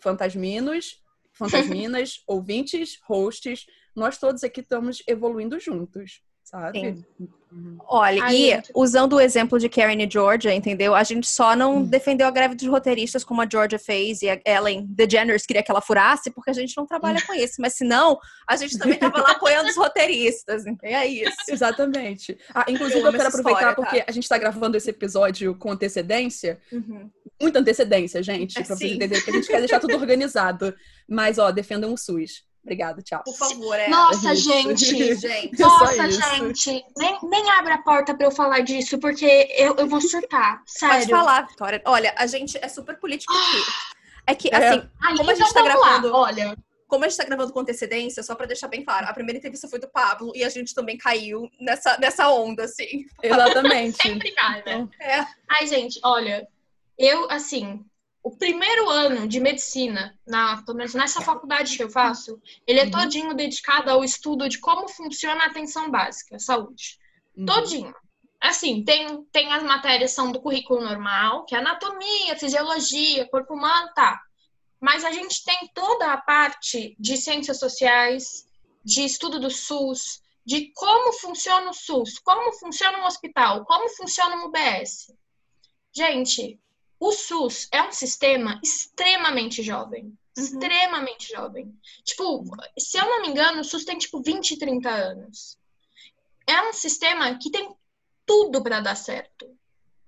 Fantasminos, fantasminas, ouvintes, hosts. Nós todos aqui estamos evoluindo juntos, sabe? Uhum. Olha, e gente. usando o exemplo de Karen e Georgia, entendeu? A gente só não Hum. defendeu a greve dos roteiristas como a Georgia fez e a Ellen DeGeneres queria que ela furasse, porque a gente não trabalha com isso. Mas se não, a gente também tava lá apoiando os roteiristas. entendeu? É isso. Exatamente. Ah, inclusive, Eu eu, quero aproveitar história, tá? porque a gente tá gravando esse episódio com antecedência. Uhum. Muita antecedência, gente, É, pra vocês entenderem, porque a gente quer deixar tudo organizado. Mas, ó, defendam o SUS. Obrigada, tchau. Por favor, é. Nossa, isso. gente. Gente. É só Nossa, gente. Nem, nem abre a porta pra eu falar disso, porque eu, eu vou surtar. Sério. Pode falar, Vitória. Olha, a gente é super político aqui. É que, É. assim, Ai, Como a então gente tá lá. gravando- Olha, como a gente tá gravando com antecedência, só pra deixar bem claro, a primeira entrevista foi do Pablo e a gente também caiu nessa, nessa onda, assim. Exatamente. sempre cai, né? É. Ai, gente, olha, eu, assim, o primeiro ano de medicina, na, pelo menos nessa faculdade que eu faço, ele é Uhum. todinho dedicado ao estudo de como funciona a atenção básica, a saúde. uhum. Todinho. Assim, tem, tem as matérias são do currículo normal, que é anatomia, fisiologia, corpo humano, tá. Mas a gente tem toda a parte de ciências sociais, de estudo do SUS, de como funciona o SUS, como funciona um hospital, como funciona um UBS. Gente, o SUS é um sistema extremamente jovem. Extremamente jovem. Tipo, se eu não me engano, o SUS tem tipo 20, 30 anos. É um sistema que tem tudo para dar certo.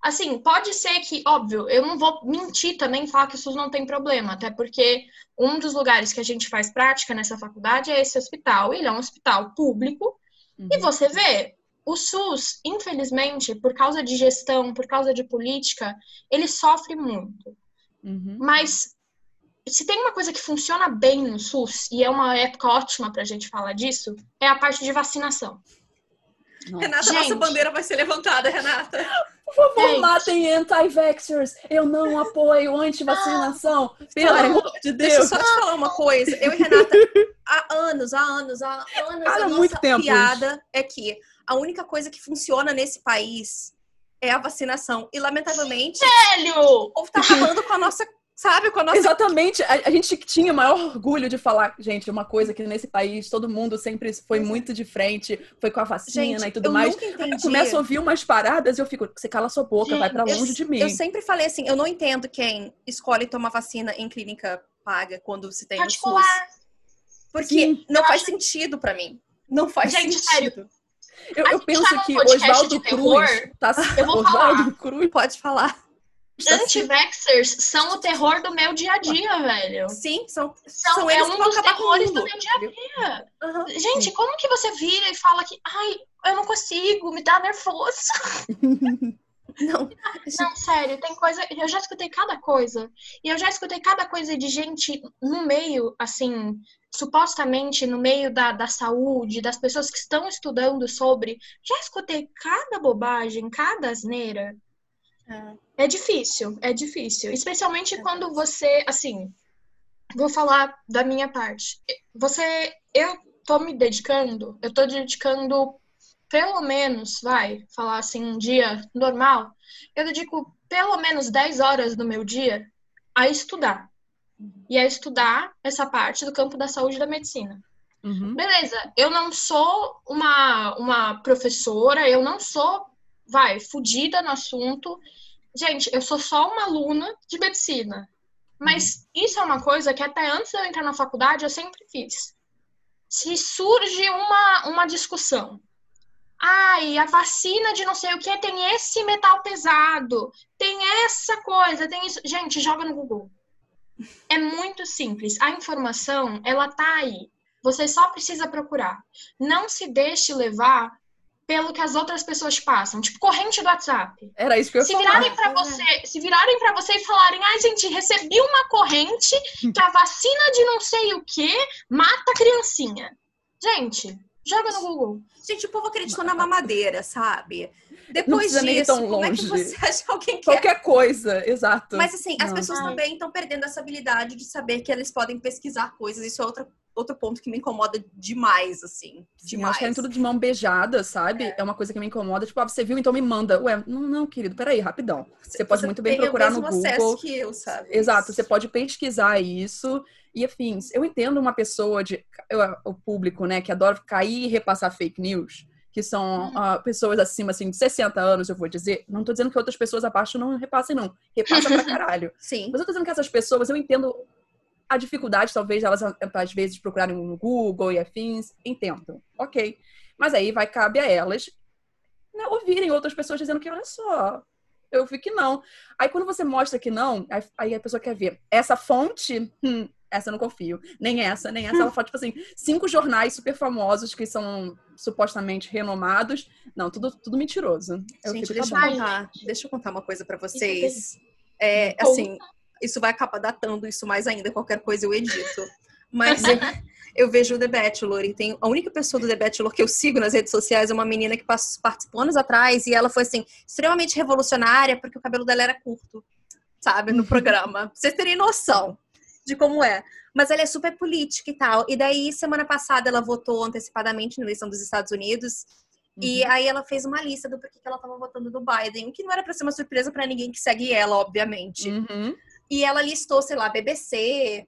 Assim, pode ser que, óbvio, eu não vou mentir também e falar que o SUS não tem problema, até porque um dos lugares que a gente faz prática nessa faculdade é esse hospital. Ele é um hospital público e Uhum. você vê, o SUS, infelizmente, por causa de gestão, por causa de política, ele sofre muito. Uhum. Mas se tem uma coisa que funciona bem no SUS, e é uma época ótima pra gente falar disso, é a parte de vacinação. Nossa. Renata, Gente. nossa bandeira vai ser levantada, Renata. Por favor, Gente. matem anti-vaxxers. Eu não apoio anti-vacinação. Pelo amor de Deixa eu Deus. só te falar uma coisa. Eu e Renata, há anos, há anos, há anos, Cara, a nossa muito tempo piada é que a única coisa que funciona nesse país é a vacinação. E, lamentavelmente, Velho! o povo tá acabando com a nossa, sabe, com a nossa... Exatamente. A, a gente tinha o maior orgulho de falar, gente, uma coisa que nesse país todo mundo sempre foi muito de frente, foi com a vacina Gente, e tudo eu mais. nunca Eu começo a ouvir umas paradas e eu fico, você cala sua boca, vai pra Eu- longe de mim. Eu sempre falei assim, eu não entendo quem escolhe tomar vacina em clínica paga quando se tem SUS. Particular. Porque Sim. não faz sentido pra mim. Não faz Gente, sentido. Eu, eu penso tá que podcast Oswaldo de Cruz terror. tá Eu vou Oswaldo Cruz Pode falar. Anti-vaxxers são o terror do meu dia a dia, velho. Sim, são, São, são é eles um que vão dos acabar com o terrores mundo. do meu dia a dia. Aham. Gente, como que você vira e fala que, ai, eu não consigo, me dá nervoso? Não, Não, sério, tem coisa. Eu já escutei cada coisa. E eu já escutei cada coisa de gente no meio, assim, supostamente no meio da, da saúde, das pessoas que estão estudando sobre. Já escutei cada bobagem, cada asneira. É difícil, é difícil. Especialmente É quando você, assim, vou falar da minha parte. Você, eu tô me dedicando, eu tô dedicando pelo menos, vai, falar assim, um dia normal, eu dedico pelo menos 10 horas do meu dia a estudar. E a estudar essa parte do campo da saúde e da medicina. Uhum. Beleza, eu não sou uma, uma professora, eu não sou, vai, fodida no assunto. Gente, eu sou só uma aluna de medicina. Mas isso é uma coisa que até antes de eu entrar na faculdade eu sempre fiz. Se surge uma, uma discussão, ai, a vacina de não sei o que tem esse metal pesado, tem essa coisa, tem isso. Gente, joga no Google. É muito simples. A informação, ela tá aí. Você só precisa procurar. Não se deixe levar pelo que as outras pessoas passam, tipo corrente do WhatsApp. Era isso que eu Se virarem para você, se virarem para você e falarem: "Ai, gente, recebi uma corrente que a vacina de não sei o que mata a criancinha". Gente, joga no Google. Gente, o povo acreditou na mamadeira, sabe? Depois disso, tão como é que longe. você acha que alguém quer? Qualquer coisa, exato. Mas assim, as Não. pessoas Ai. também estão perdendo essa habilidade de saber que elas podem pesquisar coisas. Isso é outro, outro ponto que me incomoda demais, assim. Sim, demais. acho que é tudo de mão beijada, sabe? É. uma coisa que me incomoda. Tipo, ah, você viu, então me manda. Ué, não, não, querido, peraí, rapidão. Você pode muito bem tem o procurar no mesmo acesso Google. que eu, sabe? Exato, você pode pesquisar isso e afins. Eu entendo uma pessoa de eu- o público, né, que adora cair e repassar fake news, que são ah, pessoas acima assim de 60 anos, eu vou dizer. Não tô dizendo que outras pessoas abaixo não repassem não. Repassa pra caralho. Sim. Mas eu tô dizendo que essas pessoas, eu entendo a dificuldade, talvez, elas às vezes procurarem no Google e afins, entendo. Ok. Mas aí vai cabe a elas né, ouvirem outras pessoas dizendo que, olha só, eu vi que não. Aí quando você mostra que não, aí, aí a pessoa quer ver essa fonte, hum, essa eu não confio. Nem essa, nem essa. Ela fala, tipo assim, cinco jornais super famosos que são supostamente renomados. Não, tudo, tudo mentiroso. Eu Gente, deixa eu contar, deixa eu contar uma coisa pra Isso é vocês. É, assim, isso vai acabar datando isso mais ainda, qualquer coisa eu edito. Mas eu, eu vejo o The Bachelor e tem a única pessoa do The Bachelor que eu sigo nas redes sociais é uma menina que participou anos atrás e ela foi assim extremamente revolucionária porque o cabelo dela era curto, sabe, no programa. Pra Vocês terem noção de como é. Mas ela é super política e tal. E daí semana passada ela votou antecipadamente na eleição dos Estados Unidos e aí ela fez uma lista do porquê que ela tava votando no Biden, o que não era pra ser uma surpresa pra ninguém que segue ela, obviamente. Uhum. E ela listou, sei lá, BBC,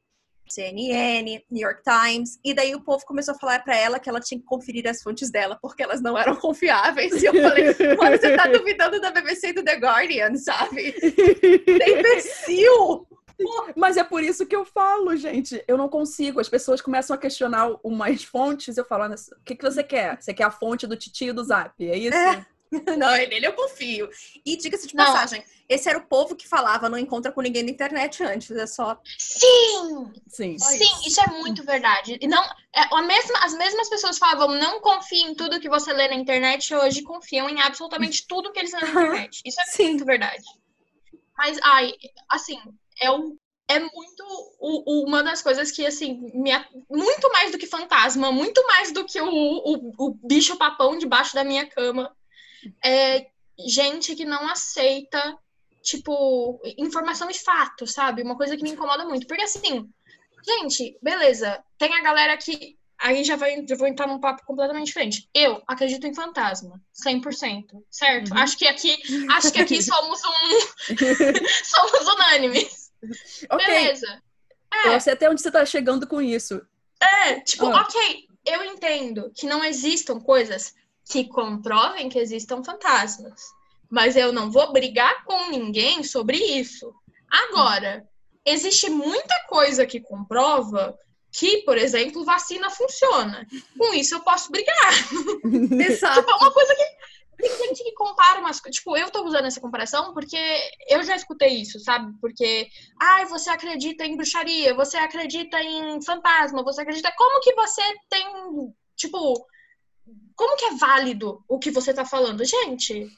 CNN, New York Times, e daí o povo começou a falar pra ela que ela tinha que conferir as fontes dela, porque elas não eram confiáveis. E eu falei, mano, você tá duvidando da BBC e do The Guardian, sabe? Tem imbecil! Mas é por isso que eu falo, gente. Eu não consigo. As pessoas começam a questionar umas fontes. Eu falo, "Anderson, o que, que você quer? Você quer a fonte do titio do Zap? É isso? É. Não, nele eu confio. E diga-se de Não. passagem, esse era o povo que falava, não encontra com ninguém na internet antes, é só Sim! Sim. Sim, isso é muito verdade. E não, é, a mesma, as mesmas pessoas falavam, não confie em tudo que você lê na internet, hoje confiam em absolutamente tudo que eles lêem na internet. Isso é Sim. muito verdade. Mas, ai, assim, é, é muito o- o- uma das coisas que, assim, me, muito mais do que fantasma, muito mais do que o, o, o bicho papão debaixo da minha cama, é gente que não aceita, tipo, informação e fato, sabe? Uma coisa que me incomoda muito. Porque, assim, gente, beleza, tem a galera que. Aí já, vai, já vou entrar num papo completamente diferente. Eu acredito em fantasma, 100%, certo? Uhum. Acho que aqui, acho que aqui somos um, somos unânimes. Ok. Beleza. Eu sei até onde você tá chegando com isso. É, tipo, Ah. ok, eu entendo que não existam coisas que comprovem que existam fantasmas. Mas eu não vou brigar com ninguém sobre isso. Agora, existe muita coisa que comprova que, por exemplo, vacina funciona. Com isso eu posso brigar. Exato. Tipo, é uma coisa que. Tem gente que compara umas coisas. Tipo, eu tô usando essa comparação porque eu já escutei isso, sabe? Porque, ai, você acredita em bruxaria, você acredita em fantasma, você acredita. Como que você tem. Tipo, como que é válido o que você tá falando? Gente,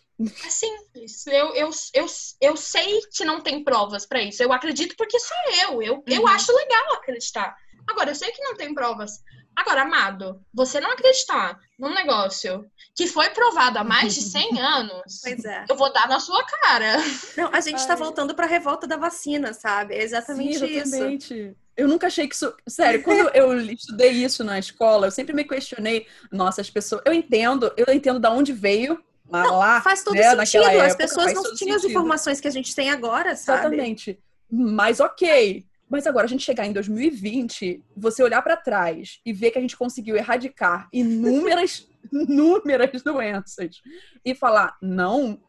é simples. Eu, eu, eu, eu sei que não tem provas pra isso. Eu acredito porque sou eu. Eu, eu Uhum. acho legal acreditar. Agora, eu sei que não tem provas. Agora, amado, você não acreditar num negócio que foi provado há mais de 100 anos, Pois é. eu vou dar na sua cara. Não, a gente tá Ai. voltando pra revolta da vacina, sabe? É exatamente Sim, isso. exatamente. Eu nunca achei que isso. Sério, quando eu estudei isso na escola, eu sempre me questionei. Nossa, as pessoas. Eu entendo, eu entendo de onde veio, mas lá. Faz todo né, sentido. naquela As época, pessoas não tinham as informações que a gente tem agora, sabe? Exatamente. Mas ok. Mas agora a gente chegar em 2020, você olhar pra trás e ver que a gente conseguiu erradicar inúmeras, inúmeras doenças e falar, não,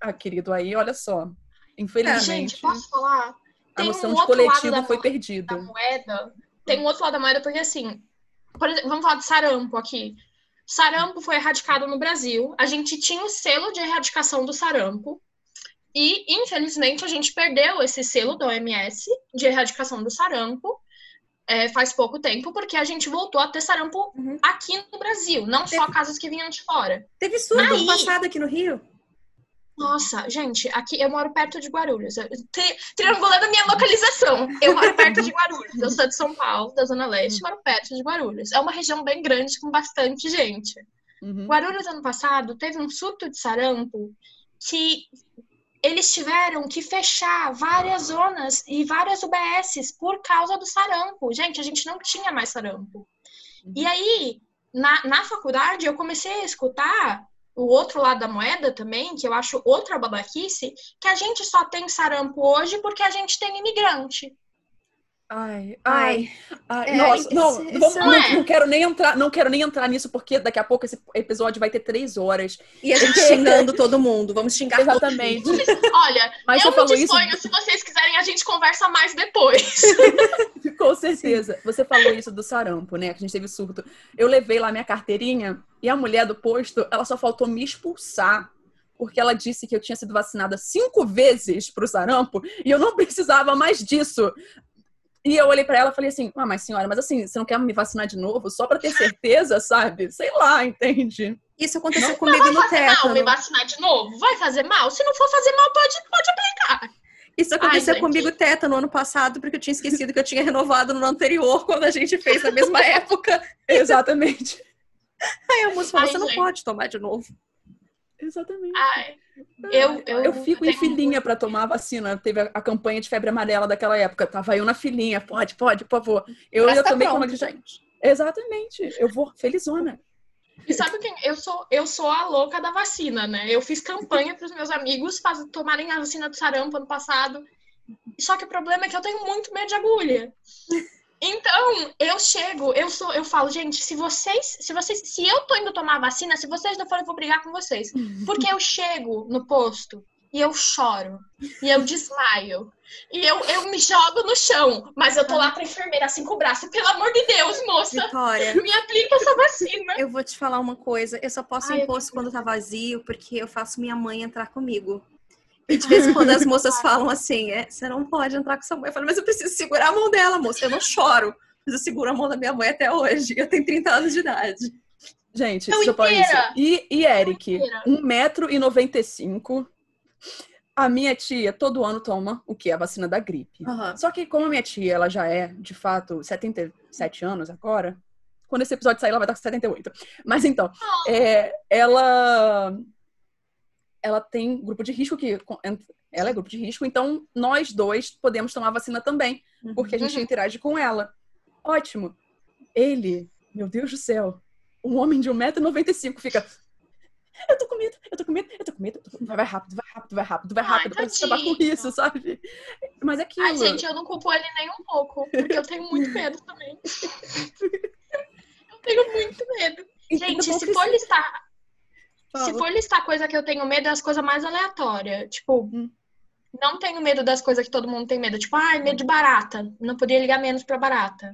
ah, querido, aí olha só. Infelizmente, Gente, posso falar? a Tem noção um de coletivo foi perdida. da moeda. Tem um outro lado da moeda, porque assim, por exemplo, vamos falar de sarampo aqui. Sarampo foi erradicado no Brasil. A gente tinha o selo de erradicação do sarampo. E, infelizmente, a gente perdeu esse selo da OMS de erradicação do sarampo é, faz pouco tempo, porque a gente voltou a ter sarampo Uhum. aqui no Brasil, não só Teve- casos que vinham de fora. Teve surto ano Aí- passado aqui no Rio. Nossa, gente, aqui eu moro perto de Guarulhos. Tri- Triangulando a minha localização. Eu moro perto de Guarulhos. Eu sou de São Paulo, da Zona Leste, moro perto de Guarulhos. É uma região bem grande com bastante gente. Uhum. Guarulhos, ano passado, teve um surto de sarampo que eles tiveram que fechar várias zonas e várias UBSs por causa do sarampo. Gente, a gente não tinha mais sarampo. E aí, na, na faculdade, eu comecei a escutar o outro lado da moeda também, que eu acho outra babaquice, que a gente só tem sarampo hoje porque a gente tem imigrante. Ai, ai, Ai. É, nossa, esse- não, esse vamos- não não, é. não quero nem entrar, não quero nem entrar nisso porque daqui a pouco esse episódio vai ter três horas. E a gente xingando todo mundo. Vamos xingar todo Exatamente. mundo. Olha, Mas eu você me falou isso disponho, se vocês quiserem, a gente conversa mais depois. Com certeza. Você falou isso do sarampo, né? Que a gente teve surto. Eu levei lá minha carteirinha e a mulher do posto, ela só faltou me expulsar. Porque ela disse que eu tinha sido vacinada cinco vezes pro sarampo e eu não precisava mais disso. E eu olhei pra ela e falei assim: Ah, mas senhora, mas assim, você não quer me vacinar de novo só pra ter certeza, sabe? Sei lá, entende? Isso aconteceu comigo no fazer mal me tétano. vacinar de novo? Vai fazer mal? Se não for fazer mal, pode, pode aplicar. Isso aconteceu Ai, gente. comigo tétano ano passado, porque eu tinha esquecido que eu tinha renovado no ano anterior, quando a gente fez na mesma época. Exatamente. Aí a moça falou: Ai, você não gente. pode tomar de novo. Exatamente. Ai, eu, eu, Eu fico em tenho filinha pra tomar a vacina. Teve a, a campanha de febre amarela daquela época. Tava eu na filinha. Pode, pode, por favor. Eu tomei pronto, quando a gente... gente. Exatamente. Eu vou felizona. E sabe quem? Eu sou, eu sou a louca da vacina, né? Eu fiz campanha para os meus amigos faz, tomarem a vacina do sarampo ano passado. Só que o problema é que eu tenho muito medo de agulha. Então, eu chego, eu sou, eu falo, gente, se vocês, se vocês, se eu tô indo tomar a vacina, se vocês não forem, eu vou brigar com vocês. Porque eu chego no posto e eu choro, e eu desmaio, e eu, eu me jogo no chão, mas eu tô lá pra enfermeira assim com o braço, pelo amor de Deus, moça, Vitória, me aplica essa vacina. eu vou te falar uma coisa. Eu só posso Ai, ir em posto quando tá vazio, porque eu faço minha mãe entrar comigo. E de vez em quando as moças falam assim, é, você não pode entrar com sua mãe. Eu falo, mas eu preciso segurar a mão dela, moça. Eu não choro, mas eu seguro a mão da minha mãe até hoje. Eu tenho 30 anos de idade. Gente, deixa eu falar isso. E, e Eric, inteira. 1,95m. A minha tia todo ano toma o que? A vacina da gripe. Aham. Só que como a minha tia, ela já é, de fato, 77 anos agora, quando esse episódio sair, ela vai estar com 78. Mas então, é, ela ela tem grupo de risco que ela é grupo de risco, então nós dois podemos tomar vacina também, porque a gente Uhum. interage com ela. Ótimo. Ele, meu Deus do céu, um homem de 1,95m fica eu tô com medo, eu tô com medo, eu tô com medo. eu tô com- Vai, vai rápido, vai rápido, vai rápido, vai Ai, rápido, pra acabar com isso, sabe? Mas é aquilo. Ai, gente, eu não culpo ele nem um pouco, porque eu tenho muito medo também. eu tenho muito medo. Então, Gente, se que for listar, Fala. se for listar coisa que eu tenho medo, é as coisas mais aleatórias. Tipo, Hum. não tenho medo das coisas que todo mundo tem medo. Tipo, ai, medo de barata. Não podia ligar menos pra barata.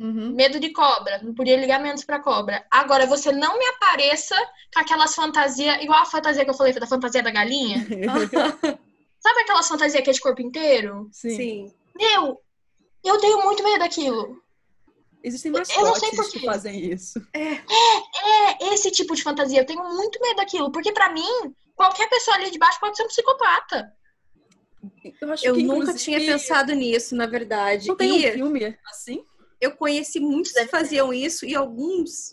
Uhum. Medo de cobra. Não podia ligar menos pra cobra. Agora, você não me apareça com aquelas fantasias, igual a fantasia que eu falei da fantasia da galinha. Sabe aquelas fantasias que é de corpo inteiro? Sim. Sim. Meu, eu tenho muito medo daquilo. Existem Eu não sei mascotes por que fazem isso. É esse tipo de fantasia. Eu tenho muito medo daquilo. Porque pra mim, qualquer pessoa ali de baixo pode ser um psicopata. Eu, acho Eu que, nunca inclusive, tinha pensado nisso, na verdade. Não tem um E filme assim? eu conheci muitos que faziam isso e alguns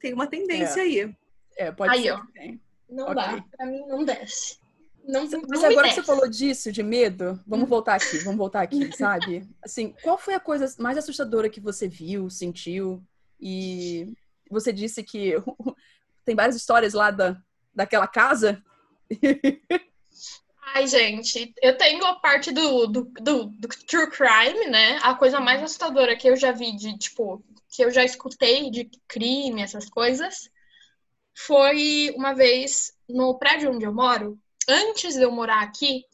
têm uma tendência aí. É, pode Aí, ser ó. que tem. Não Ok. dá. Pra mim, não desce. Não, Mas não agora que você falou disso, de medo, vamos voltar aqui, vamos voltar aqui, sabe? Assim, qual foi a coisa mais assustadora que você viu, sentiu? E você disse que tem várias histórias lá da, daquela casa. Ai, gente, eu tenho a parte do, do, do, do true crime, né? A coisa mais assustadora que eu já vi de, tipo, que eu já escutei de crime, essas coisas, foi uma vez no prédio onde eu moro. Antes de eu morar aqui,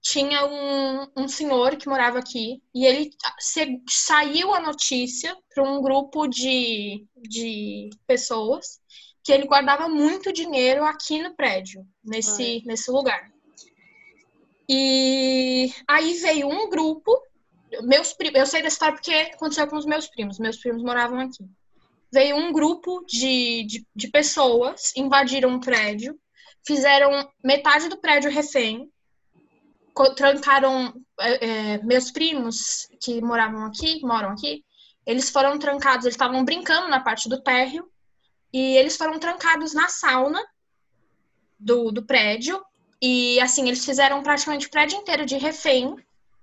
tinha um, um senhor que morava aqui e ele se- saiu a notícia para um grupo de, de pessoas que ele guardava muito dinheiro aqui no prédio, nesse, nesse lugar. E aí veio um grupo meus primos, eu sei dessa história porque aconteceu com os meus primos. Meus primos moravam aqui. Veio um grupo de, de, de pessoas, invadiram um prédio, fizeram metade do prédio refém, trancaram é, é, meus primos que moravam aqui, moram aqui, eles foram trancados, eles estavam brincando na parte do térreo, e eles foram trancados na sauna do, do prédio, e assim, eles fizeram praticamente o prédio inteiro de refém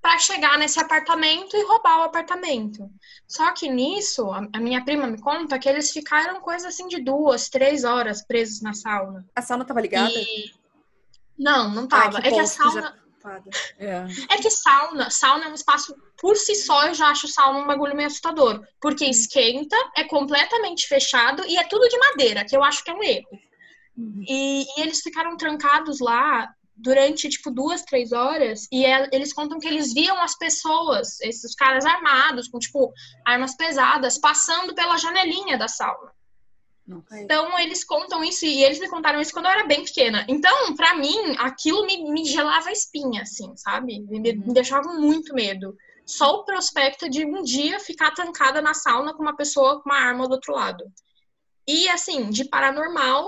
para chegar nesse apartamento e roubar o apartamento. Só que nisso, a minha prima me conta que eles ficaram coisa assim de duas, três horas presos na sauna. A sauna tava ligada? E... Não, não tava. Que é que a sauna. É. é. que sauna, sauna é um espaço por si só, eu já acho sauna um bagulho meio assustador. Porque uhum. esquenta, é completamente fechado e é tudo de madeira, que eu acho que é um erro. Uhum. E, e, eles ficaram trancados lá durante, tipo, duas, três horas, e é, eles contam que eles viam as pessoas, esses caras armados, com, tipo, armas pesadas, passando pela janelinha da sauna. Então, eles contam isso, e eles me contaram isso quando eu era bem pequena. Então, para mim, aquilo me, me, gelava a espinha, assim, sabe? Me, uhum. me deixava muito medo. Só o prospecto de um dia ficar trancada na sauna com uma pessoa com uma arma do outro lado. E, assim, de paranormal,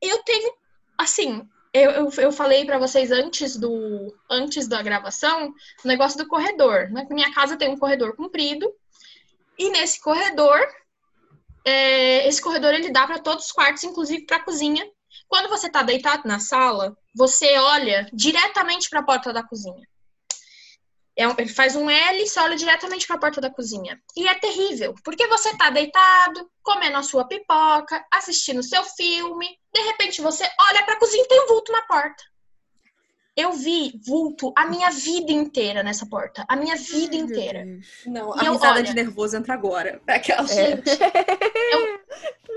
eu tenho, assim, eu, eu, eu falei para vocês antes do antes da gravação o negócio do corredor. Né? Minha casa tem um corredor comprido e nesse corredor, é, esse corredor ele dá para todos os quartos, inclusive para a cozinha. Quando você está deitado na sala, você olha diretamente para a porta da cozinha. É um, ele faz um L e você olha diretamente para a porta da cozinha. E é terrível, porque você tá deitado, comendo a sua pipoca, assistindo seu filme, de repente você olha para a cozinha e tem um vulto na porta. Eu vi vulto a minha vida inteira nessa porta. A minha vida Ai, inteira. Não, a e risada olha, de nervoso entra agora. Aquela é. gente. eu,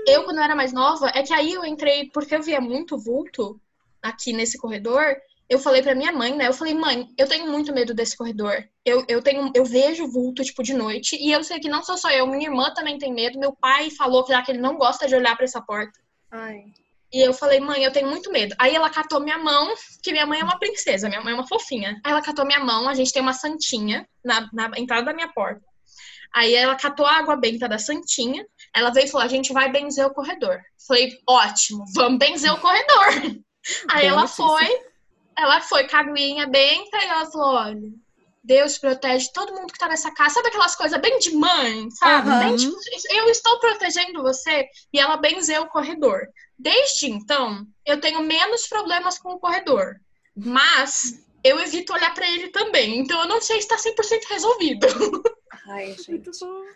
eu, quando eu era mais nova, é que aí eu entrei, porque eu via muito vulto aqui nesse corredor, eu falei pra minha mãe, né? Eu falei, mãe, eu tenho muito medo desse corredor. Eu, eu tenho, eu vejo vulto, tipo, de noite, e eu sei que não sou só eu, minha irmã também tem medo. Meu pai falou que, ele não gosta de olhar para essa porta. Ai. E eu falei, mãe, eu tenho muito medo. Aí ela catou minha mão, que minha mãe é uma princesa, minha mãe é uma fofinha. Aí ela catou minha mão, a gente tem uma santinha na, na entrada da minha porta. Aí ela catou a água benta da santinha, ela veio e falou, a gente vai benzer o corredor. Falei, ótimo, vamos benzer o corredor. Aí ela foi, ela foi com a aguinha benta e ela falou: olha, Deus protege todo mundo que tá nessa casa. Sabe aquelas coisas bem de mãe, sabe? Uhum. Bem, tipo, eu estou protegendo você. E ela benzeu o corredor. Desde então, eu tenho menos problemas com o corredor. Mas eu evito olhar para ele também. Então eu não sei se tá 100% resolvido. Ai, gente.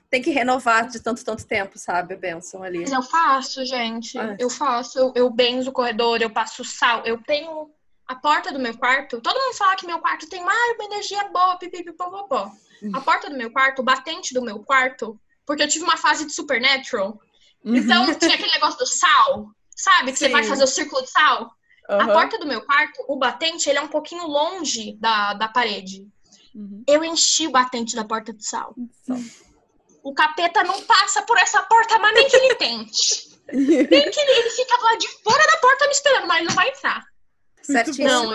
Tem que renovar de tanto, tanto tempo, sabe? A benção ali. Mas eu faço, gente. Ai. Eu faço. Eu, eu benzo o corredor, eu passo sal. Eu tenho a porta do meu quarto, todo mundo fala que meu quarto tem ah, uma energia boa, pipipipopopó. Uhum. A porta do meu quarto, o batente do meu quarto, porque eu tive uma fase de Supernatural. Uhum. Então, tinha aquele negócio do sal, sabe? Que Sim. você vai fazer o círculo de sal. Uhum. A porta do meu quarto, o batente, ele é um pouquinho longe da, da parede. Uhum. Eu enchi o batente da porta de sal. O capeta não passa por essa porta, mas nem que ele tente. nem que ele, ele fica lá de fora da porta me esperando, mas ele não vai entrar. Certíssimo. Não,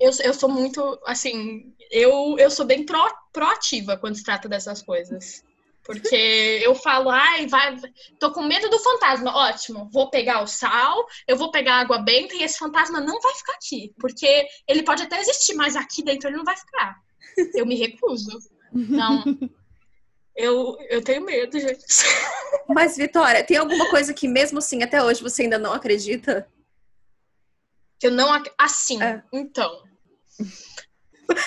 eu, eu sou muito, assim, eu, eu sou bem pro, proativa quando se trata dessas coisas. Porque eu falo, ai, vai, tô com medo do fantasma. Ótimo, vou pegar o sal, eu vou pegar a água benta e esse fantasma não vai ficar aqui. Porque ele pode até existir, mas aqui dentro ele não vai ficar. Eu me recuso. Não. Eu, eu tenho medo, gente. Mas, Vitória, tem alguma coisa que mesmo assim, até hoje, você ainda não acredita? Eu não. Assim, é. então.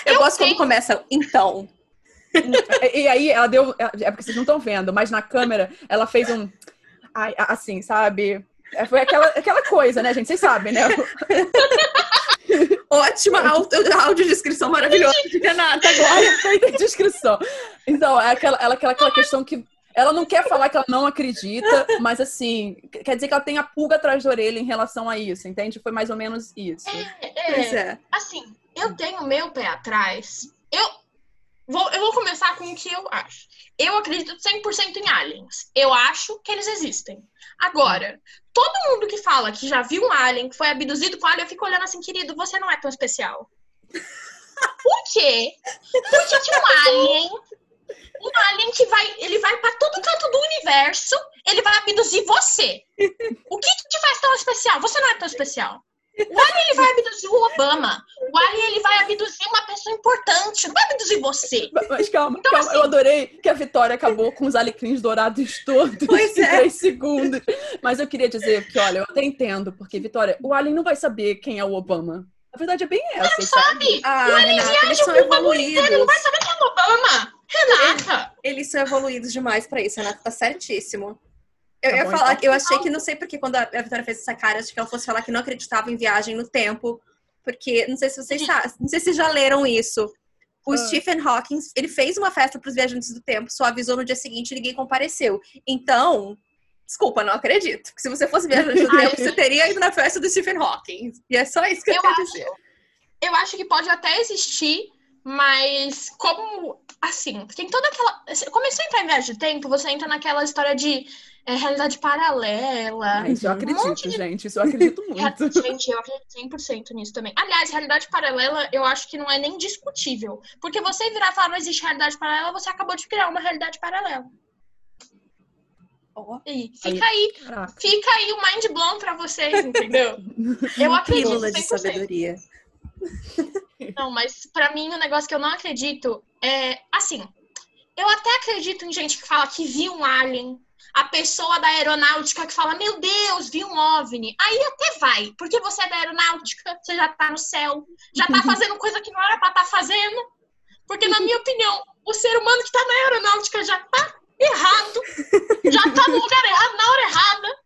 Eu, eu gosto tenho... quando começa, então. e aí ela deu. É porque vocês não estão vendo, mas na câmera ela fez um. Assim, sabe? É, foi aquela, aquela coisa, né, gente? Vocês sabem, né? Ótima audiodescrição maravilhosa de Renata agora. descrição. Então, é aquela, ela, aquela, aquela questão que ela não quer falar que ela não acredita, mas assim, quer dizer que ela tem a pulga atrás da orelha em relação a isso, entende? Foi mais ou menos isso. É, é, é. Assim, eu tenho meu pé atrás. Eu vou, eu vou começar com o que eu acho. Eu acredito 100% em aliens. Eu acho que eles existem. Agora, todo mundo que fala que já viu um alien, que foi abduzido com alien, eu fico olhando assim, querido, você não é tão especial. Por quê? Porque que um alien, um alien que vai, ele vai para todo canto do universo, ele vai abduzir você. O que, que te faz tão especial? Você não é tão especial. O Alien ele vai abduzir o Obama. O Alien ele vai abduzir uma pessoa importante. Não vai abduzir você. Mas calma, então, calma. Assim... Eu adorei que a Vitória acabou com os alecrins dourados todos pois em é. três segundos. Mas eu queria dizer que, olha, eu até entendo, porque, Vitória, o Alien não vai saber quem é o Obama. A verdade é bem essa. Não sabe. Ah, o Alien Renata, viaja o mundo inteiro, não vai saber quem é o Obama. Renata. Eles, eles são evoluídos demais pra isso, Renata. Tá certíssimo. Eu tá ia bom, falar, então. eu achei que, não sei porque quando a Vitória fez essa cara, acho que ela fosse falar que não acreditava em viagem no tempo, porque, não sei se vocês sabem, não sei se já leram isso. O ah. Stephen Hawking, ele fez uma festa para os viajantes do tempo, só avisou no dia seguinte e ninguém compareceu. Então, desculpa, não acredito. Se você fosse viajante do tempo, você teria ido na festa do Stephen Hawking. E é só isso que eu, eu quero acho, dizer. Eu acho que pode até existir, mas como, assim, tem toda aquela... Começou a entrar em viagem do tempo, você entra naquela história de é realidade paralela. Ah, isso eu acredito, um de... gente. Isso eu acredito muito. gente, eu acredito 100% nisso também. Aliás, realidade paralela eu acho que não é nem discutível. Porque você virar e falar não existe realidade paralela, você acabou de criar uma realidade paralela. Oh. E fica aí, aí fica aí o mind blown pra vocês, entendeu? Eu acredito. Pílula de sabedoria. Não, mas para mim o um negócio que eu não acredito é assim. Eu até acredito em gente que fala que viu um alien, a pessoa da aeronáutica que fala, meu Deus, vi um OVNI. Aí até vai, porque você é da aeronáutica, você já tá no céu, já tá fazendo coisa que não era pra estar tá fazendo. Porque, na minha opinião, o ser humano que tá na aeronáutica já tá errado, já tá no lugar errado, na hora errada.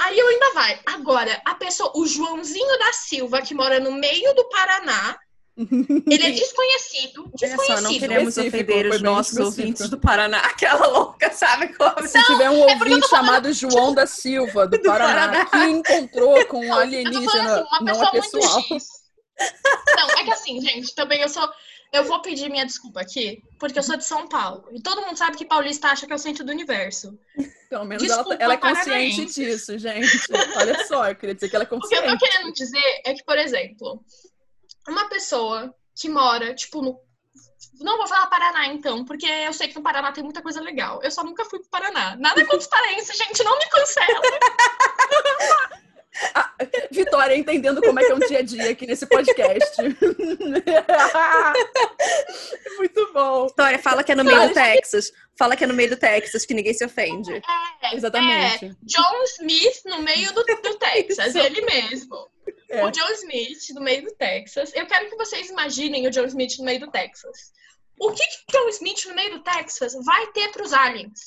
Aí eu ainda vai. Agora, a pessoa, o Joãozinho da Silva, que mora no meio do Paraná, ele é desconhecido, desconhecido. Só, não queremos ofender os nossos ouvintes do Paraná, aquela louca, sabe como? Se tiver um é ouvinte chamado João da Silva, do, do Paraná, Paraná, que encontrou com um alienígena, assim, não é pessoal. Não, é que assim, gente, também eu sou... Eu vou pedir minha desculpa aqui, porque eu sou de São Paulo. E todo mundo sabe que paulista acha que é o centro do universo. Pelo menos desculpa, ela, ela, é consciente disso, gente. Olha só, eu queria dizer que ela é consciente. O que eu tô querendo dizer é que, por exemplo, uma pessoa que mora, tipo, no. Não vou falar Paraná, então, porque eu sei que no Paraná tem muita coisa legal. Eu só nunca fui pro Paraná. Nada contra os paraenses, gente, não me cancela. Ah, Vitória entendendo como é que é um dia a dia aqui nesse podcast. Muito bom. Vitória, fala que é no meio do Texas. Fala que é no meio do Texas, que ninguém se ofende. É, Exatamente. É, John Smith no meio do, do Texas, ele mesmo. É. O John Smith no meio do Texas. Eu quero que vocês imaginem o John Smith no meio do Texas. O que que John Smith no meio do Texas vai ter para os aliens?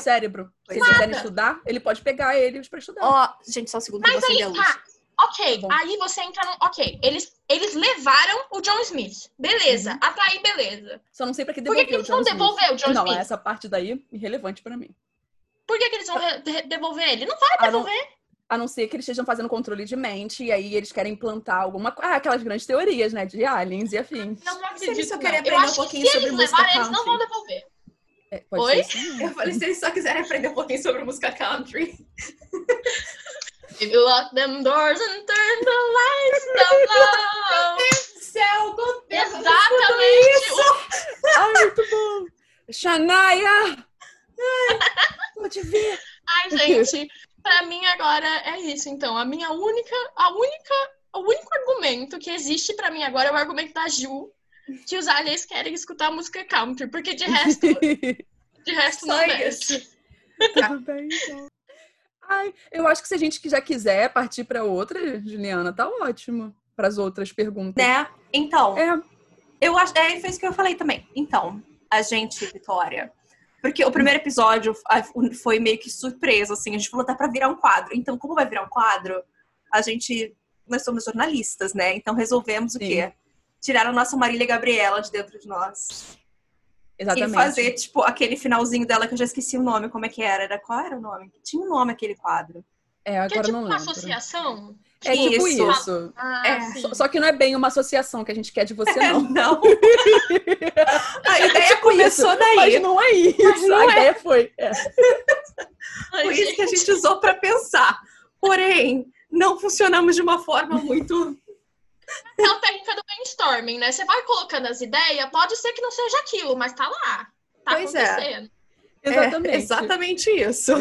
Cérebro. Se eles quiserem estudar, ele pode pegar eles para estudar. Ó, oh, gente, só um segundo Mas aí, tá. Ok, tá aí você entra no. Ok, eles, eles levaram o John Smith. Beleza, uhum. até aí, beleza. Só não sei pra que devolver Por que, que eles vão devolver o John não, Smith? Não, essa parte daí irrelevante pra mim. Por que, que eles vão devolver ele? Não vai devolver. A não, a não ser que eles estejam fazendo controle de mente e aí eles querem implantar alguma coisa. Ah, aquelas grandes teorias, né? De aliens e afins. Não, não acredito. Se eles só querem aprender um pouquinho sobre música country. Eles não vão devolver. É, Oi? Eu falei, se eles só quiserem aprender um pouquinho sobre música country. If you lock them doors and turn the lights down low. Céu, Exatamente. Ai, muito bom. Shania! Ai, pode ver. Ai, gente, pra mim agora é isso. Então, a minha única, a única, o único argumento que existe pra mim agora é o argumento da Ju, que os aliens querem escutar música country, porque de resto, de resto não é isso. Tudo bem, então. Ai, eu acho que se a gente já quiser partir para outra, Juliana, tá ótimo. Para as outras perguntas. Né? Então, é. eu acho. É, foi isso que eu falei também. Então, a gente, Vitória. Porque o primeiro episódio foi meio que surpresa, assim. A gente falou, tá pra virar um quadro. Então, como vai virar um quadro, a gente. Nós somos jornalistas, né? Então resolvemos Sim. o quê? Tirar a nossa Marília Gabriela de dentro de nós. Exatamente. E fazer, tipo, aquele finalzinho dela que eu já esqueci o nome, como é que era? era qual era o nome? Tinha um nome aquele quadro. É, agora que é tipo não uma associação? É tipo isso. isso. Ah, é. Só, só, que não é bem uma associação que a gente quer de você, não. É, não. a ideia é tipo começou isso, daí. Mas não é isso. Não a é. ideia foi. É. Foi isso que a gente usou para pensar. Porém, não funcionamos de uma forma muito Aquela técnica do brainstorming, né? Você vai colocando as ideias, pode ser que não seja aquilo, mas tá lá. Tá Pois é. acontecendo. Exatamente. É, exatamente isso.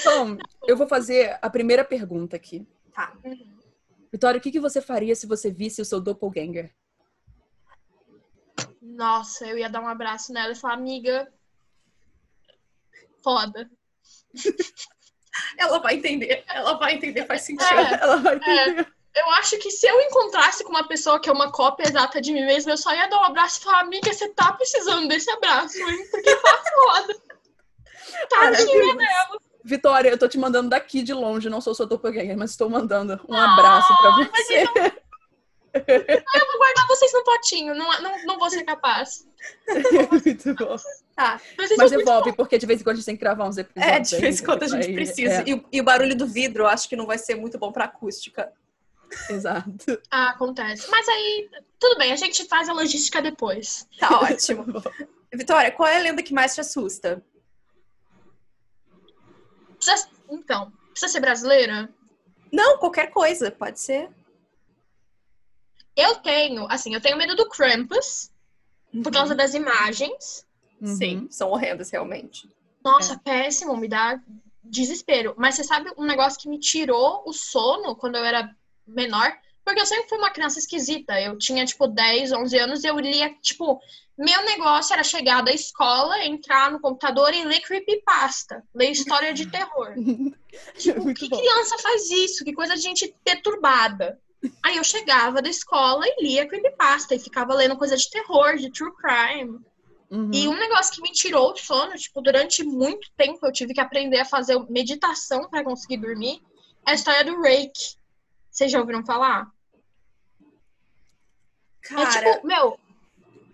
Então, eu vou fazer a primeira pergunta aqui. Tá. Vitória, o que, que você faria se você visse o seu doppelganger? Nossa, eu ia dar um abraço nela e falar, amiga, foda. Ela vai entender. Ela vai entender, faz sentido. É. Ela vai entender. Eu acho que se eu encontrasse com uma pessoa que é uma cópia exata de mim mesma, eu só ia dar um abraço e falar, amiga, você tá precisando desse abraço, hein? Porque tá foda. Tadinha dela. Vitória, eu tô te mandando daqui de longe, não sou sua doppelganger, mas estou mandando um abraço pra você. Eu vou guardar vocês no potinho, não, não, não vou ser capaz. Muito bom. Tá. Mas muito devolve, porque de vez em quando a gente tem que gravar uns episódios. É, de vez em quando a gente aí, precisa. é, E, o- e o barulho do vidro, eu acho que não vai ser muito bom pra acústica. exato. Ah, acontece. Mas aí, tudo bem, a gente faz a logística depois. Tá ótimo. Vitória, qual é a lenda que mais te assusta? Precisa- então, precisa ser brasileira? Não, qualquer coisa, pode ser. Eu tenho, assim, eu tenho medo do Krampus, por causa das imagens. Uhum. Sim, são horrendas, realmente. Nossa, péssimo, me dá desespero. Mas você sabe um negócio que me tirou o sono quando eu era menor? Porque eu sempre fui uma criança esquisita. Eu tinha, tipo, 10, 11 anos e eu lia, tipo, meu negócio era chegar da escola, entrar no computador e ler creepypasta, ler história de terror. Tipo, Muito que bom. criança faz isso? Que coisa de gente perturbada. Aí eu chegava da escola e lia creepypasta e ficava lendo coisa de terror, de true crime. Uhum. E um negócio que me tirou o sono, tipo, durante muito tempo eu tive que aprender a fazer meditação pra conseguir dormir, é a história do Reiki. Vocês já ouviram falar? Cara, É tipo, meu,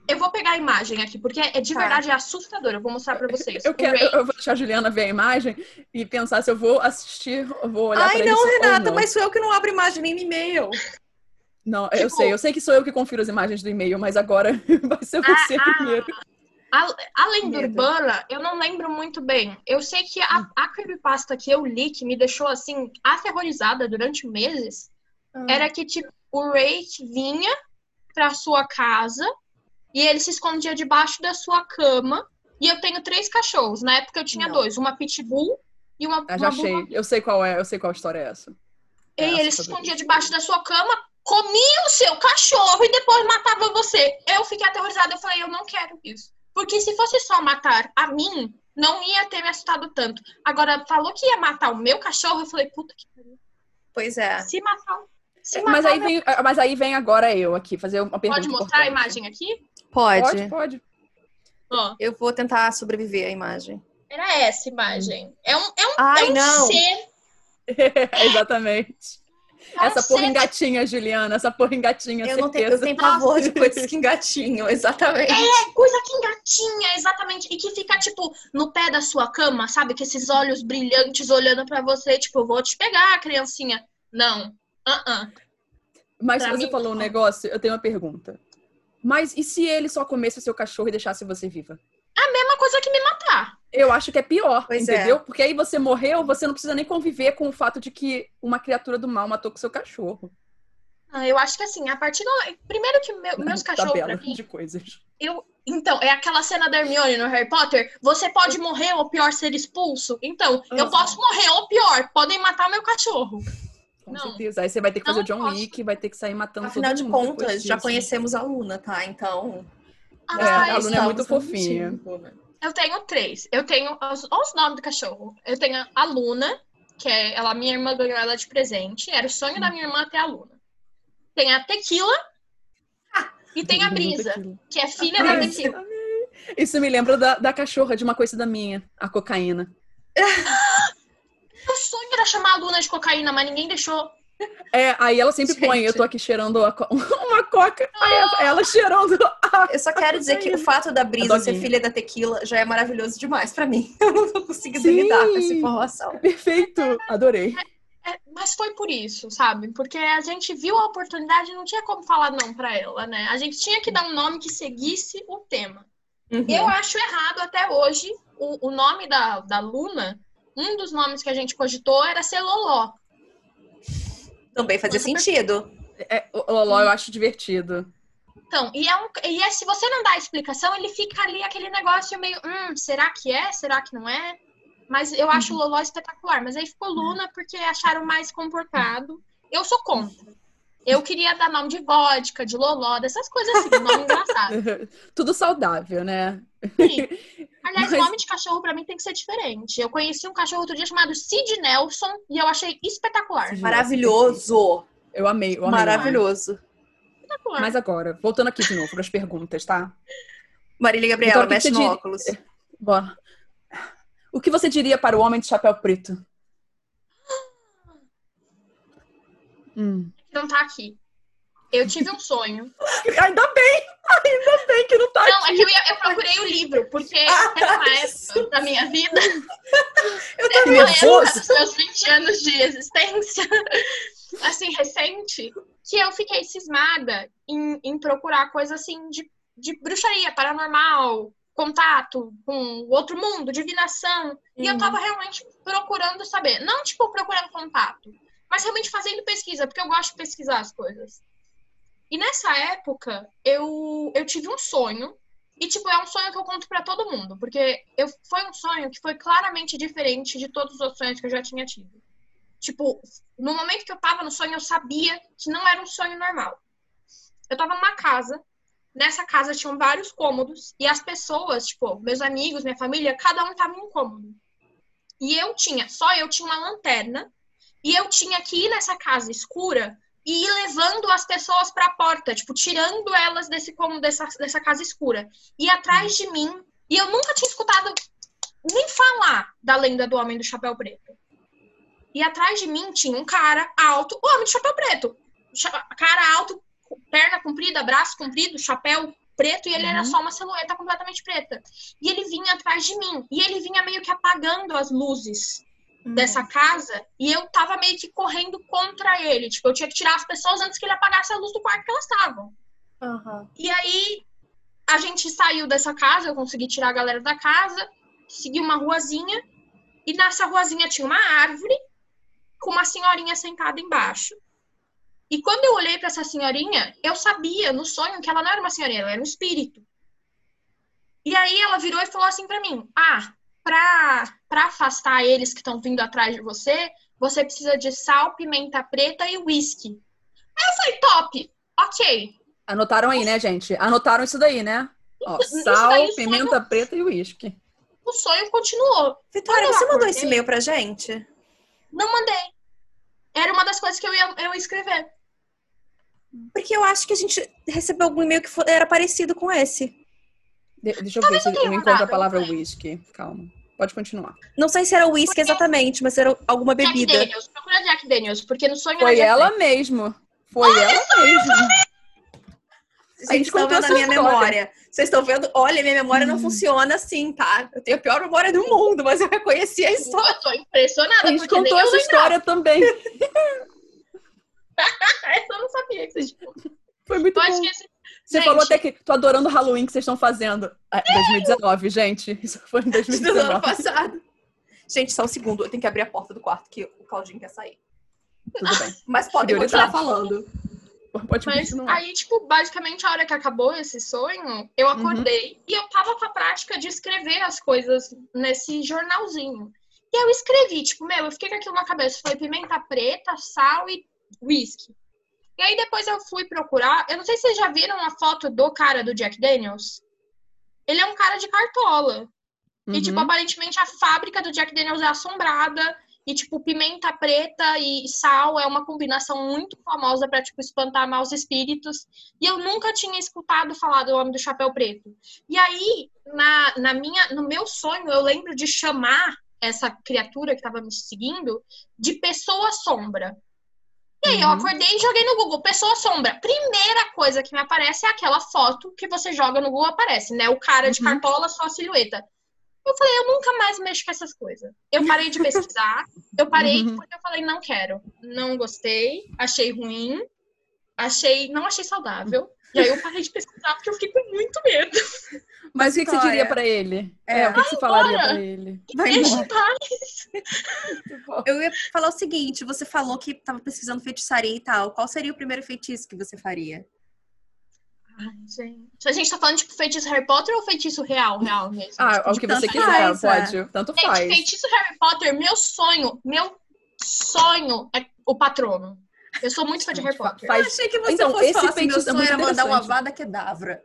eu vou pegar a imagem aqui, porque é de Tá. verdade é assustador. Eu vou mostrar pra vocês. Eu, O quero, eu vou deixar a Juliana ver a imagem e pensar se eu vou assistir, eu vou olhar Ai, pra não, isso Renata, não. mas sou eu que não abro imagem nem no e-mail. Não, eu Tipo- sei, eu sei que sou eu que confiro as imagens do e-mail, mas agora vai ser você Ah, primeiro. A, a lenda urbana, eu não lembro muito bem. Eu sei que a, a creepypasta que eu li, que me deixou, assim, aterrorizada durante meses, Ah. era que, tipo, o Rake vinha pra sua casa e ele se escondia debaixo da sua cama. E eu tenho três cachorros. Na época eu tinha Não. dois, uma pitbull e uma, Ah, já uma achei. Eu sei qual é, eu sei qual história é essa. E É, ele se escondia debaixo da sua cama, comia o seu cachorro e depois matava você. Eu fiquei aterrorizada. Eu falei, eu não quero isso. Porque se fosse só matar a mim, não ia ter me assustado tanto. Agora, falou que ia matar o meu cachorro, eu falei, puta que pariu. Pois é. Se matar. Mas aí, vem, mas aí vem agora eu aqui fazer uma pergunta. Pode mostrar a importante. imagem aqui? Pode. Pode, pode. Ó, Eu vou tentar sobreviver à imagem. era essa imagem. É um, é um, Ai, é um não. ser. Exatamente. é um Essa porra ser- engatinha, Juliana. Essa porra engatinha, Eu não tenho, eu certeza. tenho pavor de coisas que engatinham, exatamente. É, coisa que engatinha, exatamente. E que fica, tipo, no pé da sua cama, sabe? Com esses olhos brilhantes olhando pra você, tipo, eu vou te pegar, criancinha. Não. Ah, Mas Pra você mim, falou um não. negócio, eu tenho uma pergunta. Mas e se ele só comesse o seu cachorro e deixasse você viva? Mesma coisa que me matar. Eu acho que é pior, Pois é. entendeu? Porque aí você morreu, você não precisa nem conviver com o fato de que uma criatura do mal matou com seu cachorro. Ah, eu acho que assim, a partir do. Primeiro que meu- meus cachorros, Tabela mim, de coisas. eu. Então, é aquela cena da Hermione no Harry Potter. Você pode morrer ou pior ser expulso. Então, eu Uhum. posso morrer ou pior, podem matar meu cachorro. Com Não. certeza. Aí você vai ter que fazer o John posso. Wick, vai ter que sair matando Afinal todo de mundo depois contas, já conhecemos a Luna, tá? Então. Ah, É, a Luna é muito fofinha. Luna. Eu tenho três. Eu tenho os, olha os nomes do cachorro. Eu tenho a Luna, que é ela, minha irmã ganhou ela de presente. Era o sonho da minha irmã ter a Luna. Tem a Tequila. E tem a Brisa, que é filha da Brisa. Tequila. Isso me lembra da, da cachorra de uma coisa minha, a cocaína. O sonho era chamar a Luna de cocaína, mas ninguém deixou. É, aí ela sempre põe, Gente. eu tô aqui cheirando co- uma coca, aí ela cheirando a... Eu só quero dizer que o fato da Brisa A ser filha da Tequila já é maravilhoso demais pra mim. Eu não tô conseguindo Sim. lidar com essa informação. Perfeito, adorei. É, mas foi por isso, sabe? Porque a gente viu a oportunidade e não tinha como falar não pra ela, né? A gente tinha que dar um nome que seguisse o tema. Uhum. Eu acho errado até hoje o, o nome da, da Luna. Um dos nomes que a gente cogitou era ser Loló. Também fazia sentido. É, o Loló eu acho divertido. Então, e, é um, e é, se você não dá explicação, ele fica ali aquele negócio meio, hum, será que é? Será que não é? Mas eu acho o Loló espetacular. Mas aí ficou Luna porque acharam mais comportado. Eu sou contra. Eu queria dar nome de vodka, de loló, dessas coisas assim, nome engraçado. Tudo saudável, né? Sim. Aliás, Mas- nome de cachorro pra mim tem que ser diferente. Eu conheci um cachorro outro dia chamado Sid Nelson e eu achei espetacular. Maravilhoso. Eu amei, eu amei. Maravilhoso. espetacular. Mas agora, voltando aqui de novo para as perguntas, tá? Marília Gabriela, Então, o que mexe você no diria? óculos. Bora. O que você diria para o homem de chapéu preto? Hum. Não tá aqui. Eu tive um sonho. Ainda bem! Ainda bem que não tá Não, é aqui. que eu, ia- eu procurei o livro, porque teve uma época da minha vida, Eu época nervoso. dos meus 20 anos de existência, assim, recente, que eu fiquei cismada em, em procurar coisa assim de, de bruxaria, paranormal, contato com o outro mundo, divinação. E eu Uhum. tava realmente procurando saber. Não, tipo, procurando contato, mas realmente fazendo pesquisa, porque eu gosto de pesquisar as coisas. E nessa época, eu, eu tive um sonho. E, tipo, é um sonho que eu conto pra todo mundo. Porque eu, foi um sonho que foi claramente diferente de todos os outros sonhos que eu já tinha tido. Tipo, no momento que eu tava no sonho, eu sabia que não era um sonho normal. Eu tava numa casa. Nessa casa tinham vários cômodos. E as pessoas, tipo, meus amigos, minha família, cada um tava em um cômodo. E eu tinha, só eu tinha uma lanterna. E eu tinha que ir nessa casa escura e ir levando as pessoas para a porta, tipo, tirando elas desse cômodo, dessa, dessa casa escura. E atrás de mim, e eu nunca tinha escutado nem falar da lenda do Homem do Chapéu Preto. E atrás de mim tinha um cara alto, o Homem do Chapéu Preto. Cara alto, perna comprida, braço comprido, chapéu preto, e ele era Uhum. só uma silhueta completamente preta. E ele vinha atrás de mim, e ele vinha meio que apagando as luzes dessa casa e eu tava meio que correndo contra ele. Tipo, eu tinha que tirar as pessoas antes que ele apagasse a luz do quarto que elas estavam. Aham. E aí a gente saiu dessa casa, eu consegui tirar a galera da casa, segui uma ruazinha e nessa ruazinha tinha uma árvore com uma senhorinha sentada embaixo. E quando eu olhei pra essa senhorinha, eu sabia no sonho que ela não era uma senhorinha, ela era um espírito. E aí ela virou e falou assim pra mim: "Ah, pra, pra afastar eles que estão vindo atrás de você, você precisa de sal, pimenta preta e uísque. Aí eu falei, top, ok. Anotaram aí, né, gente? Anotaram isso daí, né? Ó, sal, daí pimenta preta e uísque. O sonho continuou. Vitória, você mandou esse e-mail pra gente? Não mandei. Era uma das coisas que eu ia, eu ia escrever. Porque eu acho que a gente recebeu algum e-mail que era parecido com esse. De- deixa eu ver se eu encontro a palavra uísque. Calma. Pode continuar. Não sei se era uísque exatamente, mas era alguma Jack bebida. Daniels, procura Jack Daniels, porque no sonho Foi era Jack ela mesmo. Foi ela mesmo. A Vocês gente estão contou vendo a minha história. memória. Vocês estão vendo? Olha, minha memória não funciona assim, tá? Eu tenho a pior memória do mundo, mas eu reconheci a história. Eu tô impressionada, A gente contou essa história também. Essa eu não sabia que vocês. Foi muito Eu acho bom. que esse... Você Gente. falou até que tô adorando o Halloween que vocês estão fazendo. Ah, 2019, gente. Isso foi em do ano 2019. passado. Gente, só um segundo. Eu tenho que abrir a porta do quarto que o Claudinho quer sair. Tudo bem. Mas Prioridade. continuar falando. Pode Mas continuar. aí, tipo, basicamente a hora que acabou esse sonho, eu acordei e eu tava com a prática de escrever as coisas nesse jornalzinho. E eu escrevi, tipo, meu, eu fiquei com aquilo na cabeça. Foi pimenta preta, sal e whisky. E aí depois eu fui procurar. Eu não sei se vocês já viram a foto do cara do Jack Daniels. Ele é um cara de cartola. E, tipo, Uhum. aparentemente a fábrica do Jack Daniels é assombrada. E, tipo, pimenta preta e sal é uma combinação muito famosa pra, tipo, espantar maus espíritos. E eu nunca tinha escutado falar do Homem do Chapéu Preto. E aí, na, na minha, no meu sonho, eu lembro de chamar essa criatura que tava me seguindo de Pessoa Sombra. E aí, eu Uhum. acordei e joguei no Google, Pessoa Sombra. Primeira coisa que me aparece é aquela foto que você joga no Google, aparece, né? O cara de Uhum. cartola, só a silhueta. Eu falei, eu nunca mais mexo com essas coisas. Eu parei de pesquisar, eu parei Uhum. porque eu falei, não quero. Não gostei, achei ruim, achei, não achei saudável. E aí eu parei de pesquisar porque eu fiquei com muito medo. Mas o que, que você diria pra ele? É. É, o que, que você falaria pra ele? Vai Deixa em paz. Eu ia falar o seguinte: você falou que tava pesquisando feitiçaria e tal. Qual seria o primeiro feitiço que você faria? Ai, gente. A gente tá falando, tipo, feitiço Harry Potter ou feitiço real, real mesmo? Ah, Tipo, o que você quiser, faz, é. pode. Tanto Gente, faz. feitiço Harry Potter, meu sonho, meu sonho é o patrono. Eu sou muito fã de Harry Potter. Faz- Eu achei que você Então, fosse esse falar assim, meu é sonho era mandar uma vada kedavra.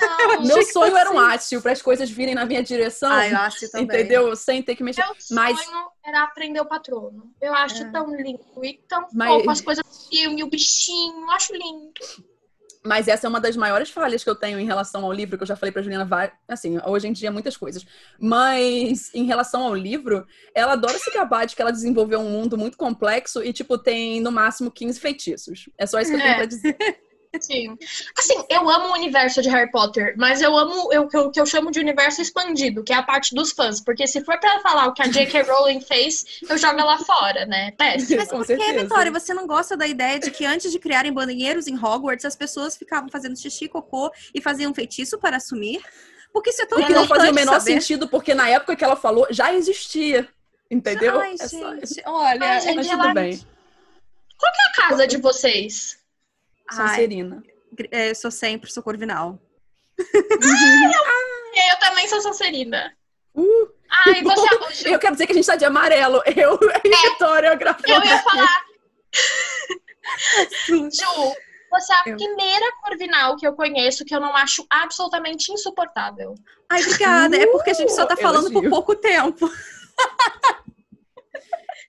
Não, Meu sonho era um ácio para as coisas virem na minha direção. Ah, eu acho também. entendeu? Sem ter que mexer. Meu Mas- sonho era aprender o patrono. Eu acho É. tão lindo e tão Mas- fofo as coisas do filme, o bichinho, eu acho lindo. Mas essa é uma das maiores falhas que eu tenho em relação ao livro, que eu já falei pra Juliana, assim, hoje em dia muitas coisas. Mas em relação ao livro, ela adora se gabar de que ela desenvolveu um mundo muito complexo e, tipo, tem no máximo 15 feitiços. É só isso que eu tenho É. pra dizer. Sim. Assim, eu amo o universo de Harry Potter, mas eu amo o que eu, que eu chamo de universo expandido, que é a parte dos fãs. Porque se for pra falar o que a J.K. Rowling fez, eu jogo ela fora, né? Péssimo. Mas por que. Vitória, você não gosta da ideia de que antes de criarem banheiros em Hogwarts, as pessoas ficavam fazendo xixi, cocô e faziam feitiço para assumir? Porque isso é tão O que não fazia o menor saber. sentido, porque na época que ela falou, já existia. Entendeu? Ai, É só- gente, olha, Ai, gente, Mas ela- tudo bem. A casa de vocês. Ai, Sonserina. é, eu sou sempre, sou corvinal. Eu também sou Sonserina. Uh, Ai, você. eu quero dizer que a gente tá de amarelo. Eu e Vitória gravando. Eu ia aqui. falar. Ju, você é a Eu. primeira corvinal que eu conheço que eu não acho absolutamente insuportável. Ai, obrigada. É porque a gente só tá Uh, falando por elogio. pouco tempo.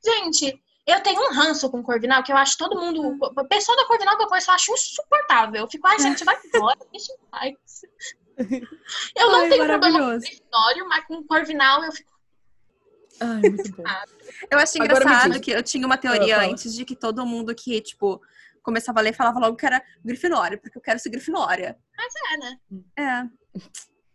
Gente, eu tenho um ranço com corvinal que eu acho todo mundo. A pessoa da corvinal que eu conheço eu acho insuportável. Eu fico, ai, gente, vai embora, deixa em paz. Eu não Ai, tenho problema com maravilhoso. Grifinório, mas com corvinal eu fico. Ai, muito bom. Eu me engraçado que eu tinha uma teoria fala. antes de que todo mundo que, tipo, começava a ler falava logo que era Grifinória, porque eu quero ser Grifinória. Mas é, né? É.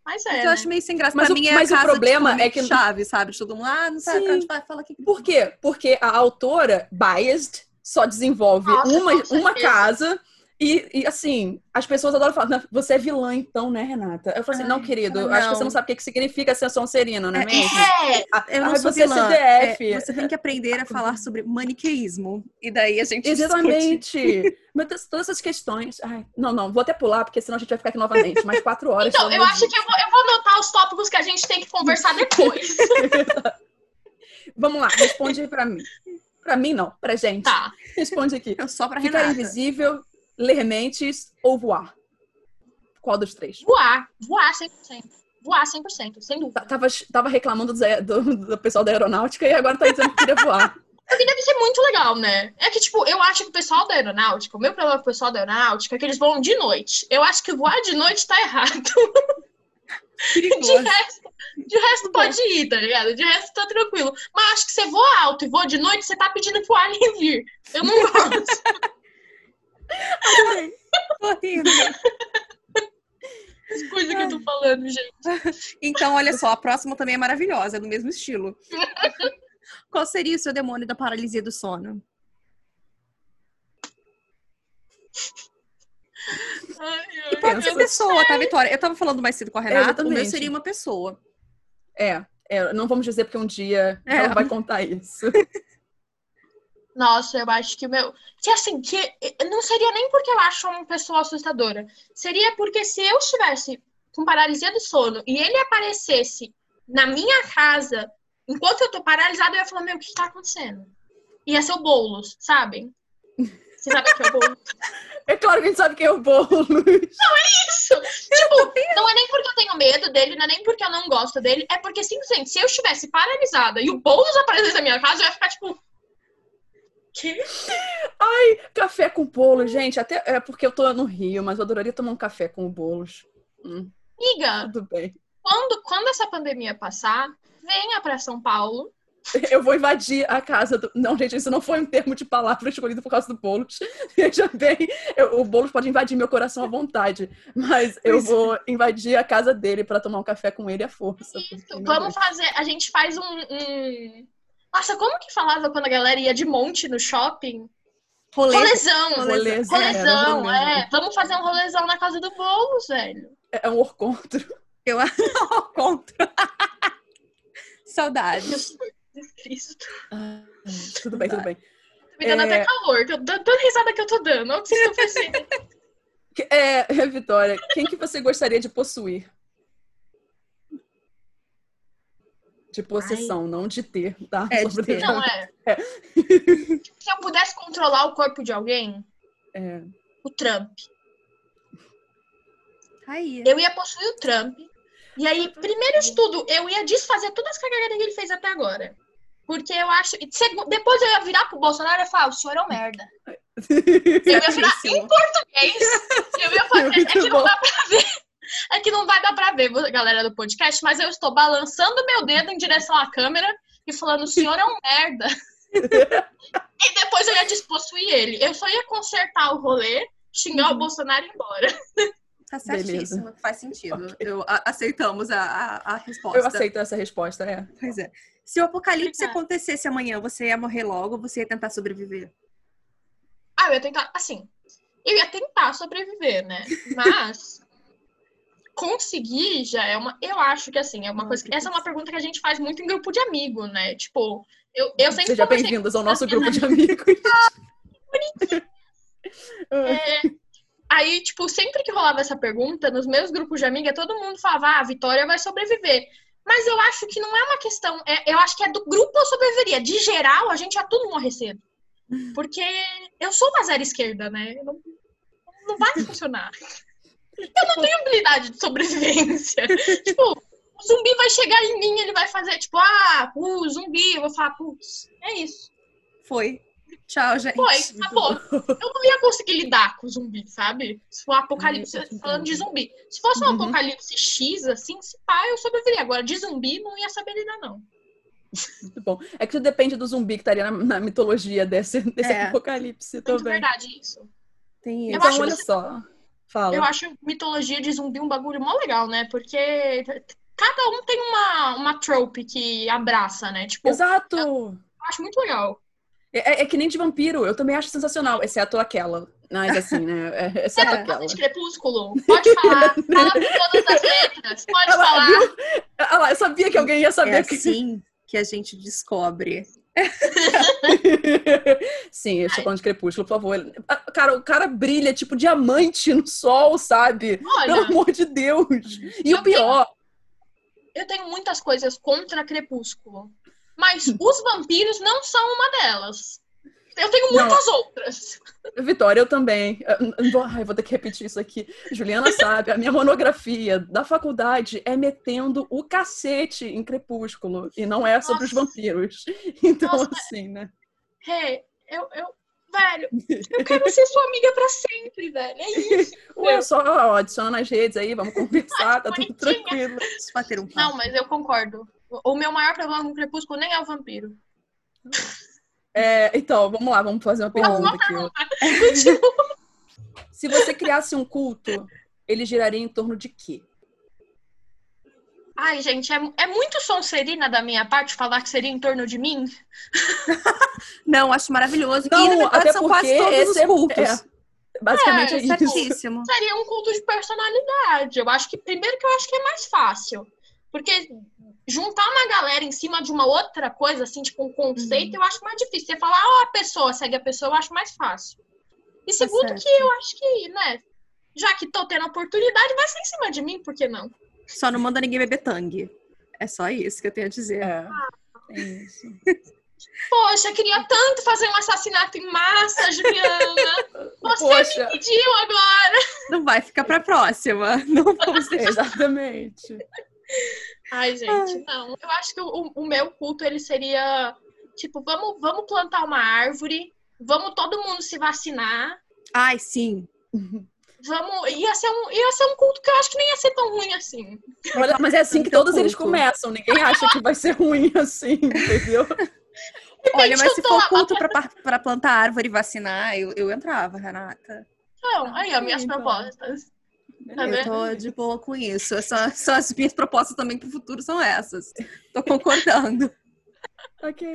Mas Mas é. eu né? acho meio sem graça. Mas pra o- mim é mas a o problema tipo, é que- chave, sabe? Todo mundo, ah, não sabe pra onde vai, fala aqui. Por quê? Porque a autora, biased, só desenvolve Nossa, uma, com certeza. uma casa e, e, assim, as pessoas adoram falar, "Não, você é vilã então, né, Renata? Eu falei assim, não, querido, não. acho que você não sabe o que que significa ser sonserino, não é, É, mesmo? É, Eu não sou você vilã. é CDF. É, você tem que aprender a falar sobre maniqueísmo. E daí a gente. Exatamente. Mas todas- essas questões. Ai, não, não, vou até pular, porque senão a gente vai ficar aqui novamente. Mais quatro horas. Então, eu acho que eu vou, eu vou anotar os tópicos que a gente tem que conversar depois. Vamos lá, responde pra mim. Pra mim, não, pra gente. tá. Responde aqui. Eu só pra Ficar Renata. invisível, ler mentes ou voar? Qual dos três? Voar. Voar 100%. Voar 100%, sem dúvida. Tava, tava reclamando do, do- do pessoal da aeronáutica e agora tá dizendo que queria voar. Porque deve ser muito legal, né? É que, tipo, eu acho que o pessoal da aeronáutica, o meu problema com o pessoal da aeronáutica é que eles voam de noite. Eu acho que voar de noite tá errado. De resto, de resto pode ir, tá ligado? De resto tá tranquilo. Mas acho que você voa alto e voa de noite, você tá pedindo pro alien vir. Eu não gosto. Horrível. das coisas que eu tô falando, gente. Então, olha só, a próxima também é maravilhosa, é do mesmo estilo. Qual seria o seu demônio da paralisia do sono? Ai, E pode ser ai, pessoa, tá, Vitória? Eu tava falando mais cedo com a Renata, o meu seria uma pessoa. É, é, não vamos dizer porque um dia É. ela vai contar isso. Nossa, eu acho que o meu. Que assim, que não seria nem porque eu acho uma pessoa assustadora. Seria porque se eu estivesse com paralisia do sono e ele aparecesse na minha casa enquanto eu tô paralisada, eu ia falar: Meu, o que tá acontecendo? Ia ser o Boulos, sabem? Você sabe o que é o Boulos? É claro que a gente sabe quem é o Boulos. Isso! Tipo, não é nem porque eu tenho medo dele, não é nem porque eu não gosto dele, é porque simplesmente se eu estivesse paralisada e o Boulos aparecesse na minha casa, eu ia ficar tipo. Que? Café com bolo, gente. Até é porque eu tô no Rio, mas eu adoraria tomar um café com o bolos. Hum, Amiga, tudo bem. quando, quando essa pandemia passar, venha pra São Paulo. Eu vou invadir a casa do. Não, gente, isso não foi um termo de palavra escolhido por causa do Boulos. Veja bem, eu- o Boulos pode invadir meu coração à vontade, mas eu Pois é. vou invadir a casa dele pra tomar um café com ele à força. Isso. porque, Vamos fazer. A gente faz um, um- Nossa, como que falava quando a galera ia de monte no shopping? Rolê. Rolezão. Rolezão, Rolezão, era é. Vamos fazer um rolezão na casa do Boulos, velho. É um orcontro. Eu contra. Saudades. Jesus Cristo. Ah, tudo bem, tudo bem. Tá me dando É. até calor. Tô dando toda risada que eu tô dando. Olha o que vocês estão fazendo. É, Vitória, quem que você gostaria de possuir? De possessão, não de ter, tá? É, de ter. Não, é. É. Se eu pudesse controlar o corpo de alguém, É. o Trump. Aí. Eu ia possuir o Trump. E aí, primeiro de tudo, eu ia desfazer todas as cagadas que ele fez até agora. Porque eu acho. e Depois eu ia virar pro Bolsonaro e falar: o senhor é um merda. Eu ia virar em português. Eu ia fazer. É que não bom. dá pra ver. É que não vai dar pra ver, galera do podcast, mas eu estou balançando meu dedo em direção à câmera e falando: o senhor é um merda. E depois eu ia despossuir ele. Eu só ia consertar o rolê, xingar o Bolsonaro e ir embora. Tá certíssimo. Beleza. Faz sentido. Ok. Eu, a- aceitamos a, a, a resposta. Eu aceito essa resposta, é. Pois é. Se o apocalipse Obrigada. acontecesse amanhã, você ia morrer logo ou você ia tentar sobreviver? Ah, eu ia tentar, assim, eu ia tentar sobreviver, né? Mas conseguir já é uma, eu acho que assim, é uma Ah, coisa, que essa é uma pergunta que a gente faz muito em grupo de amigo, né? Tipo, eu, eu sempre Sejam conversei bem-vindos ao nosso grupo de amigos. É, aí, tipo, sempre que rolava essa pergunta, nos meus grupos de amiga, todo mundo falava, ah, a Vitória vai sobreviver. Mas eu acho que não é uma questão. é- eu acho que é do grupo eu sobreviveria. De geral, a gente já tudo morrer cedo. Porque eu sou uma zero esquerda, né? Não, não vai funcionar. Eu não tenho habilidade de sobrevivência. tipo, o zumbi vai chegar em mim, ele vai fazer, tipo, ah, o zumbi, eu vou falar, putz, é isso. Foi. Tchau, gente. Foi, acabou. Eu não ia conseguir lidar com o zumbi, sabe? Se for apocalipse, Ai, eu te falando de zumbi. Se fosse um Uhum. apocalipse X, assim, se pá, eu sobreviveria. Agora, de zumbi, não ia saber lidar, não. Muito bom. É que depende do zumbi que estaria na, na mitologia desse, desse É. apocalipse também. verdade isso. Tem isso. Então, olha que- só. Fala. Eu acho mitologia de zumbi um bagulho mó legal, né? Porque cada um tem uma, uma trope que abraça, né? Tipo, Exato! eu acho muito legal. É, é que nem de vampiro, eu também acho sensacional, exceto aquela. Mas assim, né? É, exceto Você aquela. de Crepúsculo? Pode falar. Fala com todas as letras. Pode Ela, falar. viu? Lá, eu sabia que alguém ia saber É que. assim que a gente descobre. Sim, eu estou falando de crepúsculo, por favor. Ah, Cara, o cara brilha tipo diamante no sol, sabe? Pelo Olha, amor de Deus. E o pior, eu tenho muitas coisas contra Crepúsculo. Mas os vampiros não são uma delas. Eu tenho Não. muitas outras. Vitória, eu também. Ai, vou ter que repetir isso aqui. Juliana sabe, a minha monografia da faculdade é metendo o cacete em crepúsculo. E não é sobre os Nossa. vampiros. Então, Nossa. assim, né? Rê, eu, eu. Velho, eu quero ser sua amiga pra sempre, velho. É isso. Ué, só ó, adiciona nas redes aí, vamos conversar, tá tudo tranquilo. Bater um papo. Não, mas eu concordo. O o meu maior problema com Crepúsculo nem é o vampiro. É, então, vamos lá, vamos fazer uma pergunta aqui. Se você criasse um culto, ele giraria em torno de quê? Ai, gente, é, é muito sonserina da minha parte falar que seria em torno de mim. Não, acho maravilhoso. e, na Não, verdade, até são quase porque todos esse os é- cultos. é, Basicamente é, É, isso. certíssimo. Seria um culto de personalidade. Eu acho que, primeiro, que eu acho que é mais fácil. Porque juntar uma galera em cima de uma outra coisa, assim, tipo um conceito, eu acho mais difícil. Você falar, ó, a pessoa segue a pessoa, eu acho mais fácil. E segundo, certo. que eu acho que, né, já que tô tendo oportunidade, vai ser em cima de mim, por que não? Só não manda ninguém beber tangue. É só isso que eu tenho a dizer. É, é isso. Poxa, queria tanto fazer um assassinato em massa, Juliana. Você Poxa. me pediu agora. Não vai ficar pra próxima. Não vamos deixar. Exatamente. Ai, gente, não. Eu acho que o, o meu culto, ele seria, tipo, vamos, vamos plantar uma árvore, vamos todo mundo se vacinar, Ai, sim. vamos... Ia ser, um, ia ser um culto que eu acho que nem ia ser tão ruim assim. Olha, mas é assim que todos eles começam. Ninguém acha que vai ser ruim assim, entendeu? Olha, mas se for culto pra, par- pra plantar árvore e vacinar, eu, eu entrava, Renata. Então, aí, ó, minhas então. propostas. Tá eu tô de boa com isso. Essa, só as minhas propostas também pro futuro são essas. Tô concordando. Ok.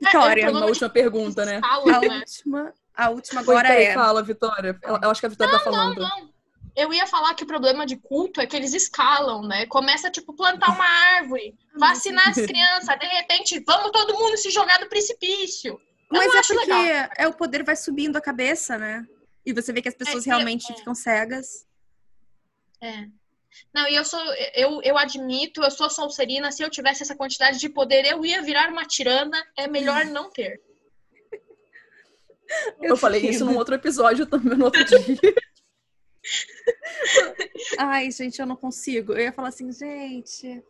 Vitória, É, Uma última pergunta, né? Fala, a né? última A última agora Foi, é. Fala, Vitória. Eu, acho que a Vitória tá falando. Não, eu ia falar que o problema de culto é que eles escalam, né? Começa, tipo, plantar uma árvore, vacinar as crianças, de repente, vamos todo mundo se jogar no precipício. Eu Mas não é acho porque legal. é o poder vai subindo a cabeça, né? E você vê que as pessoas É, realmente é. ficam cegas. É. Não, e eu sou, eu, eu admito, eu sou Sonserina, se eu tivesse essa quantidade de poder, eu ia virar uma tirana, é melhor não ter. Eu, falei isso num outro episódio também, no outro dia. Ai, gente, eu não consigo. Eu ia falar assim, gente,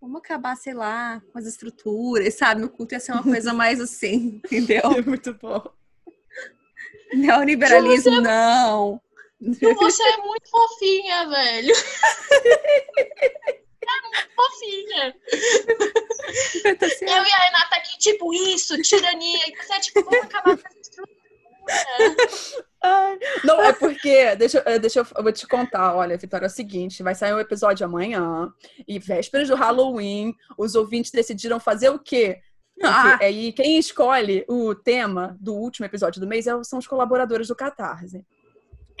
vamos acabar, sei lá, com as estruturas, sabe? O culto ia ser uma coisa mais assim, entendeu? É muito bom. Neoliberalismo, não. Ju, Você é muito fofinha, velho. É muito fofinha. Tá certo. Eu e a Renata aqui, tipo, isso, tirania. E você é tipo, vamos acabar com essa estrutura. Ai, não, é porque, deixa, eu- deixa eu, eu vou te contar, olha, Vitória, é o seguinte, vai sair um episódio amanhã, e vésperas do Halloween, os ouvintes decidiram fazer o quê? Ah. aí quem escolhe o tema do último episódio do mês é- são os colaboradores do Catarse.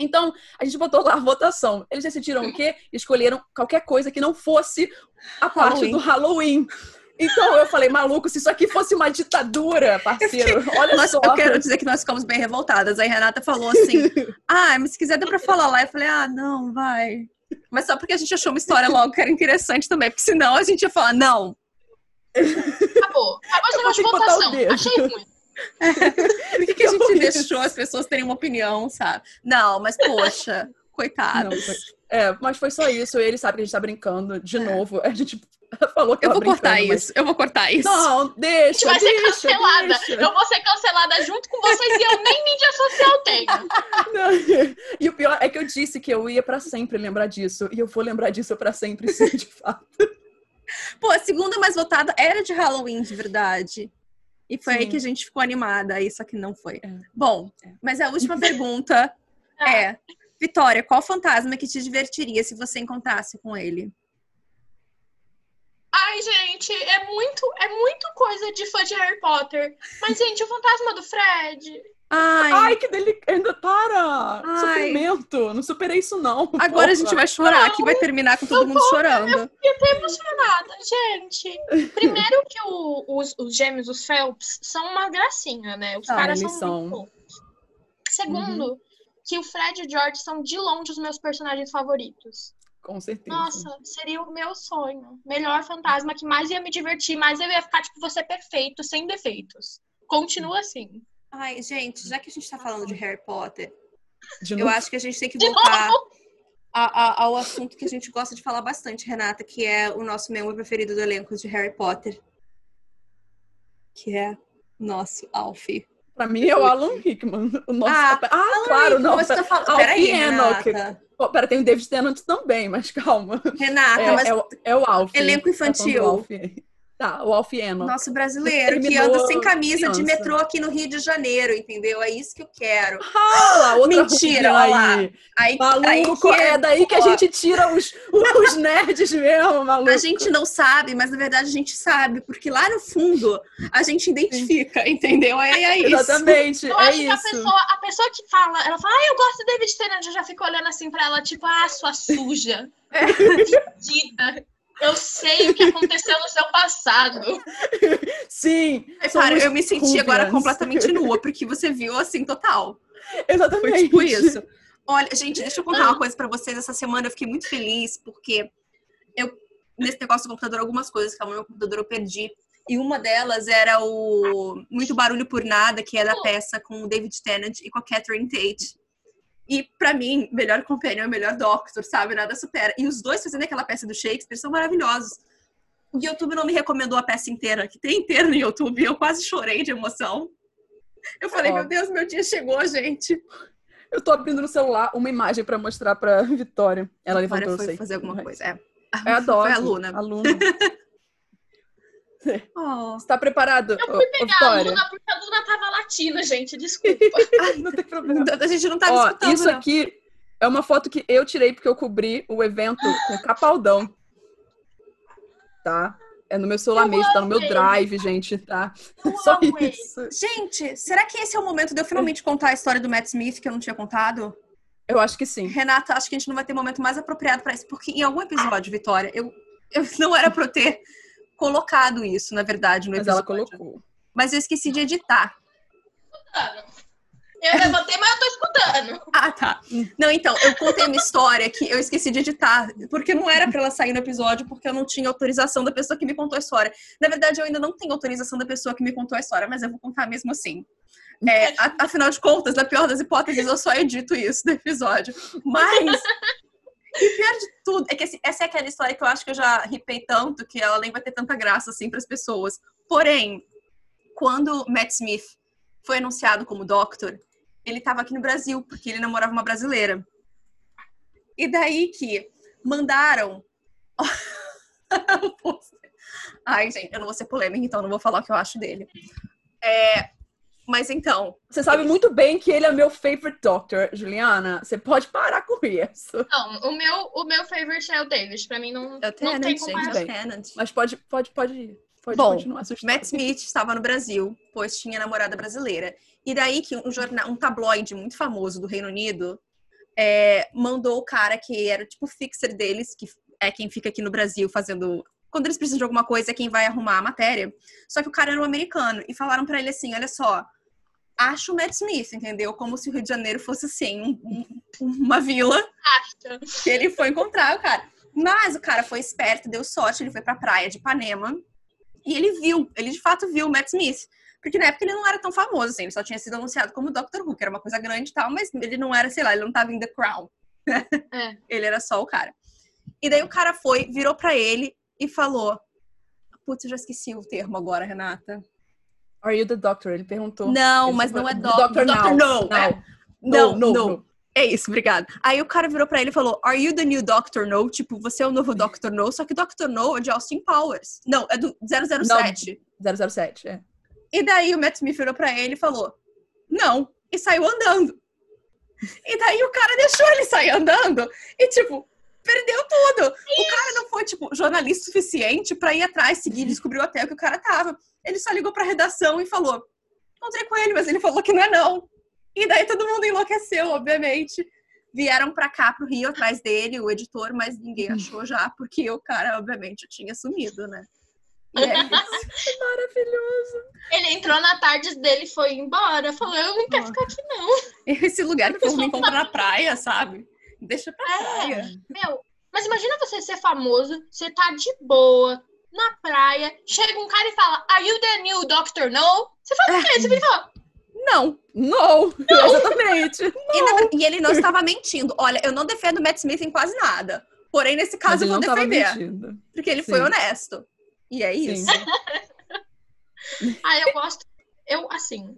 Então, a gente botou lá a votação. Eles decidiram o quê? Escolheram qualquer coisa que não fosse a parte Halloween. do Halloween. Então eu falei, maluco, se isso aqui fosse uma ditadura, parceiro, olha Nós- só. eu quero dizer que nós ficamos bem revoltadas. Aí a Renata falou assim: Ah, mas se quiser dá pra falar lá. Eu falei: Ah, não, vai. Mas só porque a gente achou uma história logo que era interessante também, porque senão a gente ia falar: Não. Acabou. Acabou de votação. Achei ruim. Por que, que a gente isso. deixou as pessoas terem uma opinião, sabe? Não, mas poxa, foi- É, mas foi só isso. Ele sabe que a gente tá brincando de novo. A gente falou que Eu vou cortar mas- isso, eu vou cortar isso. Não, A gente deixa, vai ser deixa, cancelada. deixa. Eu vou ser cancelada junto com vocês e eu nem mídia social tenho. Não. E o pior é que eu disse que eu ia pra sempre lembrar disso. E eu vou lembrar disso pra sempre, sim, de fato. Pô, a segunda mais votada era de Halloween, de verdade. E foi aí Sim. que a gente ficou animada, aí só que não foi. É. Bom, É. mas a última pergunta é: Vitória, qual fantasma que te divertiria se você encontrasse com ele? Ai, gente, é muito, é muito coisa de fã de Harry Potter. Mas, gente, o fantasma do Fred. Ai, Ai, que delicado. Ainda para! Ai. Sofrimento. Não superei isso, não. agora a porra. gente vai chorar, Não. que vai terminar com todo mundo chorando. Eu tô emocionada, gente. Primeiro que o- os, os gêmeos, os Phelps, são uma gracinha, né? Os Ah, caras são, são. muito. Segundo, que o Fred e o George são de longe os meus personagens favoritos. Com certeza. Nossa, seria o meu sonho. Melhor fantasma que mais ia me divertir, mais eu ia ficar, tipo, você perfeito, sem defeitos. Continua assim. Ai, gente, já que a gente tá falando de Harry Potter, De eu acho que a gente tem que voltar a- a- ao assunto que a gente gosta de falar bastante, Renata, que é o nosso membro preferido do elenco de Harry Potter. Que é o nosso Alfie. Pra mim é o Alan Rickman. O nosso... Ah, Ah, claro, não. Mas tá falando... Peraí, Enoch. Pô, pera, tem o David Tennant também, mas calma. Renata, É, mas é, o, é o Alfie. Elenco Tá infantil. Alfie. Tá, o Enoch. nosso brasileiro que Terminou anda sem camisa de criança. metrô aqui no Rio de Janeiro, entendeu? É isso que eu quero. Ah, lá, outra Mentira, olha lá. aí. Aí, Maluco, aí que é daí que a gente tira os, os nerds mesmo, maluco. A gente não sabe, mas na verdade a gente sabe, porque lá no fundo a gente identifica, entendeu? É, é isso. Exatamente, Eu é acho que a isso. pessoa, a pessoa que fala, ela fala, ah, eu gosto do David Tennant, eu já fico olhando assim pra ela, tipo, ah, sua suja. Fedida. Eu sei o que aconteceu no seu passado. Sim, para, somos eu me senti agora completamente nua, porque você viu assim, total. Exatamente. Foi tipo isso. Olha, gente, deixa eu contar uma coisa pra vocês. Essa semana eu fiquei muito feliz, porque eu, nesse negócio do computador, algumas coisas que no meu computador eu perdi. E uma delas era o Muito Barulho por Nada, que é da peça com o David Tennant e com a Catherine Tate. E pra mim, melhor companion é melhor Doctor, sabe? Nada supera. E os dois fazendo aquela peça do Shakespeare são maravilhosos. O YouTube não me recomendou a peça inteira, que tem inteira no YouTube, eu quase chorei de emoção. Eu falei, Ó. meu Deus, meu dia chegou, gente. Eu tô abrindo no celular uma imagem pra mostrar pra Vitória. Ela Vitória levantou, eu foi sei. fazer alguma coisa. É, É a Dog. Foi a Luna. Aluna. Oh. Você tá preparado, Eu fui pegar a Vitória? Luna porque a Luna tava latina, gente, desculpa. Ai, não tem problema. A gente não tava Ó, escutando, isso não. aqui é uma foto que eu tirei porque eu cobri o evento com Capaldão. Tá? É no meu celular Eu mesmo, tá no meu drive, gente, tá? Eu Só isso. Gente, será que esse é o momento de eu finalmente contar a história do Matt Smith que eu não tinha contado? Eu acho que sim. Renata, acho que a gente não vai ter momento mais apropriado pra isso, porque em algum episódio, Vitória, eu, eu não era pra eu ter colocado isso, na verdade, no Mas ela episódio. colocou. Mas eu esqueci de editar. Eu levantei, mas eu tô escutando. Ah, tá. Não, então, eu contei uma história que eu esqueci de editar, porque não era pra ela sair no episódio, porque eu não tinha autorização da pessoa que me contou a história. Na verdade, eu ainda não tenho autorização da pessoa que me contou a história, mas eu vou contar mesmo assim. É, afinal de contas, na pior das hipóteses, eu só edito isso no episódio. Mas. E pior de tudo, é que esse- essa é aquela história que eu acho que eu já ripei tanto que ela nem vai ter tanta graça assim pras pessoas. Porém, quando Matt Smith foi anunciado como Doctor, ele estava aqui no Brasil, porque ele namorava uma brasileira. E daí que mandaram. Ai, gente, eu não vou ser polêmica, então não vou falar o que eu acho dele. É, mas então, Você sabe muito bem que ele é meu favorite doctor, Juliana. Você pode parar com isso. Não, o meu, o meu favorite é o David. Pra mim não, é o não Tennant, tem gente, é comparação. o Tennant. Mas pode, pode, pode ir. Pode Bom, continuar Matt. Smith estava no Brasil, pois tinha namorada brasileira. E daí que um, jornal, um tabloide muito famoso do Reino Unido é, mandou o cara que era tipo fixer deles, que é quem fica aqui no Brasil fazendo. Quando eles precisam de alguma coisa, é quem vai arrumar a matéria. Só que o cara era um americano. E falaram pra ele assim: olha só, acha o Matt Smith, entendeu? Como se o Rio de Janeiro fosse assim, um- um- uma vila Acha. que ele foi encontrar o cara. Mas o cara foi esperto, deu sorte, ele foi pra praia de Ipanema e ele viu, ele de fato viu o Matt Smith. Porque na época ele não era tão famoso, assim, ele só tinha sido anunciado como Dr. Who, que era uma coisa grande e tal, mas ele não era, sei lá, ele não tava em The Crown. É. Ele era só o cara. E daí o cara foi, virou pra ele e falou: Putz, eu já esqueci o termo agora, Renata. Are you the doctor? Ele perguntou. Não, Ele mas falou, não é "The doc- Doctor Doctor é. Now. Não, no, não. no. É isso, obrigada. Aí o cara virou pra ele e falou: Are you the new Doctor No? Tipo, você é o novo Doctor No, só que Doctor No é de Austin Powers. Não, é do 007. 007, é. E daí o Matt Smith virou pra ele e falou: Não. E saiu andando. E daí o cara deixou ele sair andando e, tipo, perdeu tudo. O cara não foi, tipo, jornalista suficiente pra ir atrás, seguir e descobrir o que o cara tava. Ele só ligou pra redação e falou: Encontrei com ele, mas ele falou que não é não. E daí todo mundo enlouqueceu, obviamente. Vieram pra cá, pro Rio, atrás dele, o editor, mas ninguém achou já, porque o cara, obviamente, tinha sumido, né? E é isso. Maravilhoso. Ele entrou na tarde dele e foi embora. Falou, eu não quero ficar aqui, não. Esse lugar que povo me encontra na praia, sabe? Deixa pra praia. Meu, mas imagina você ser famoso, você tá de boa, na praia, chega um cara e fala, Are you the new Doctor No? Você fala o quê? Você e fala, Não. No! Exatamente. E, na- e ele não estava mentindo. Olha, eu não defendo Matt Smith em quase nada. Porém, nesse caso, ele eu não vou defender. mentindo. Porque ele Sim. foi honesto. E é isso. ah, eu gosto. Eu, assim,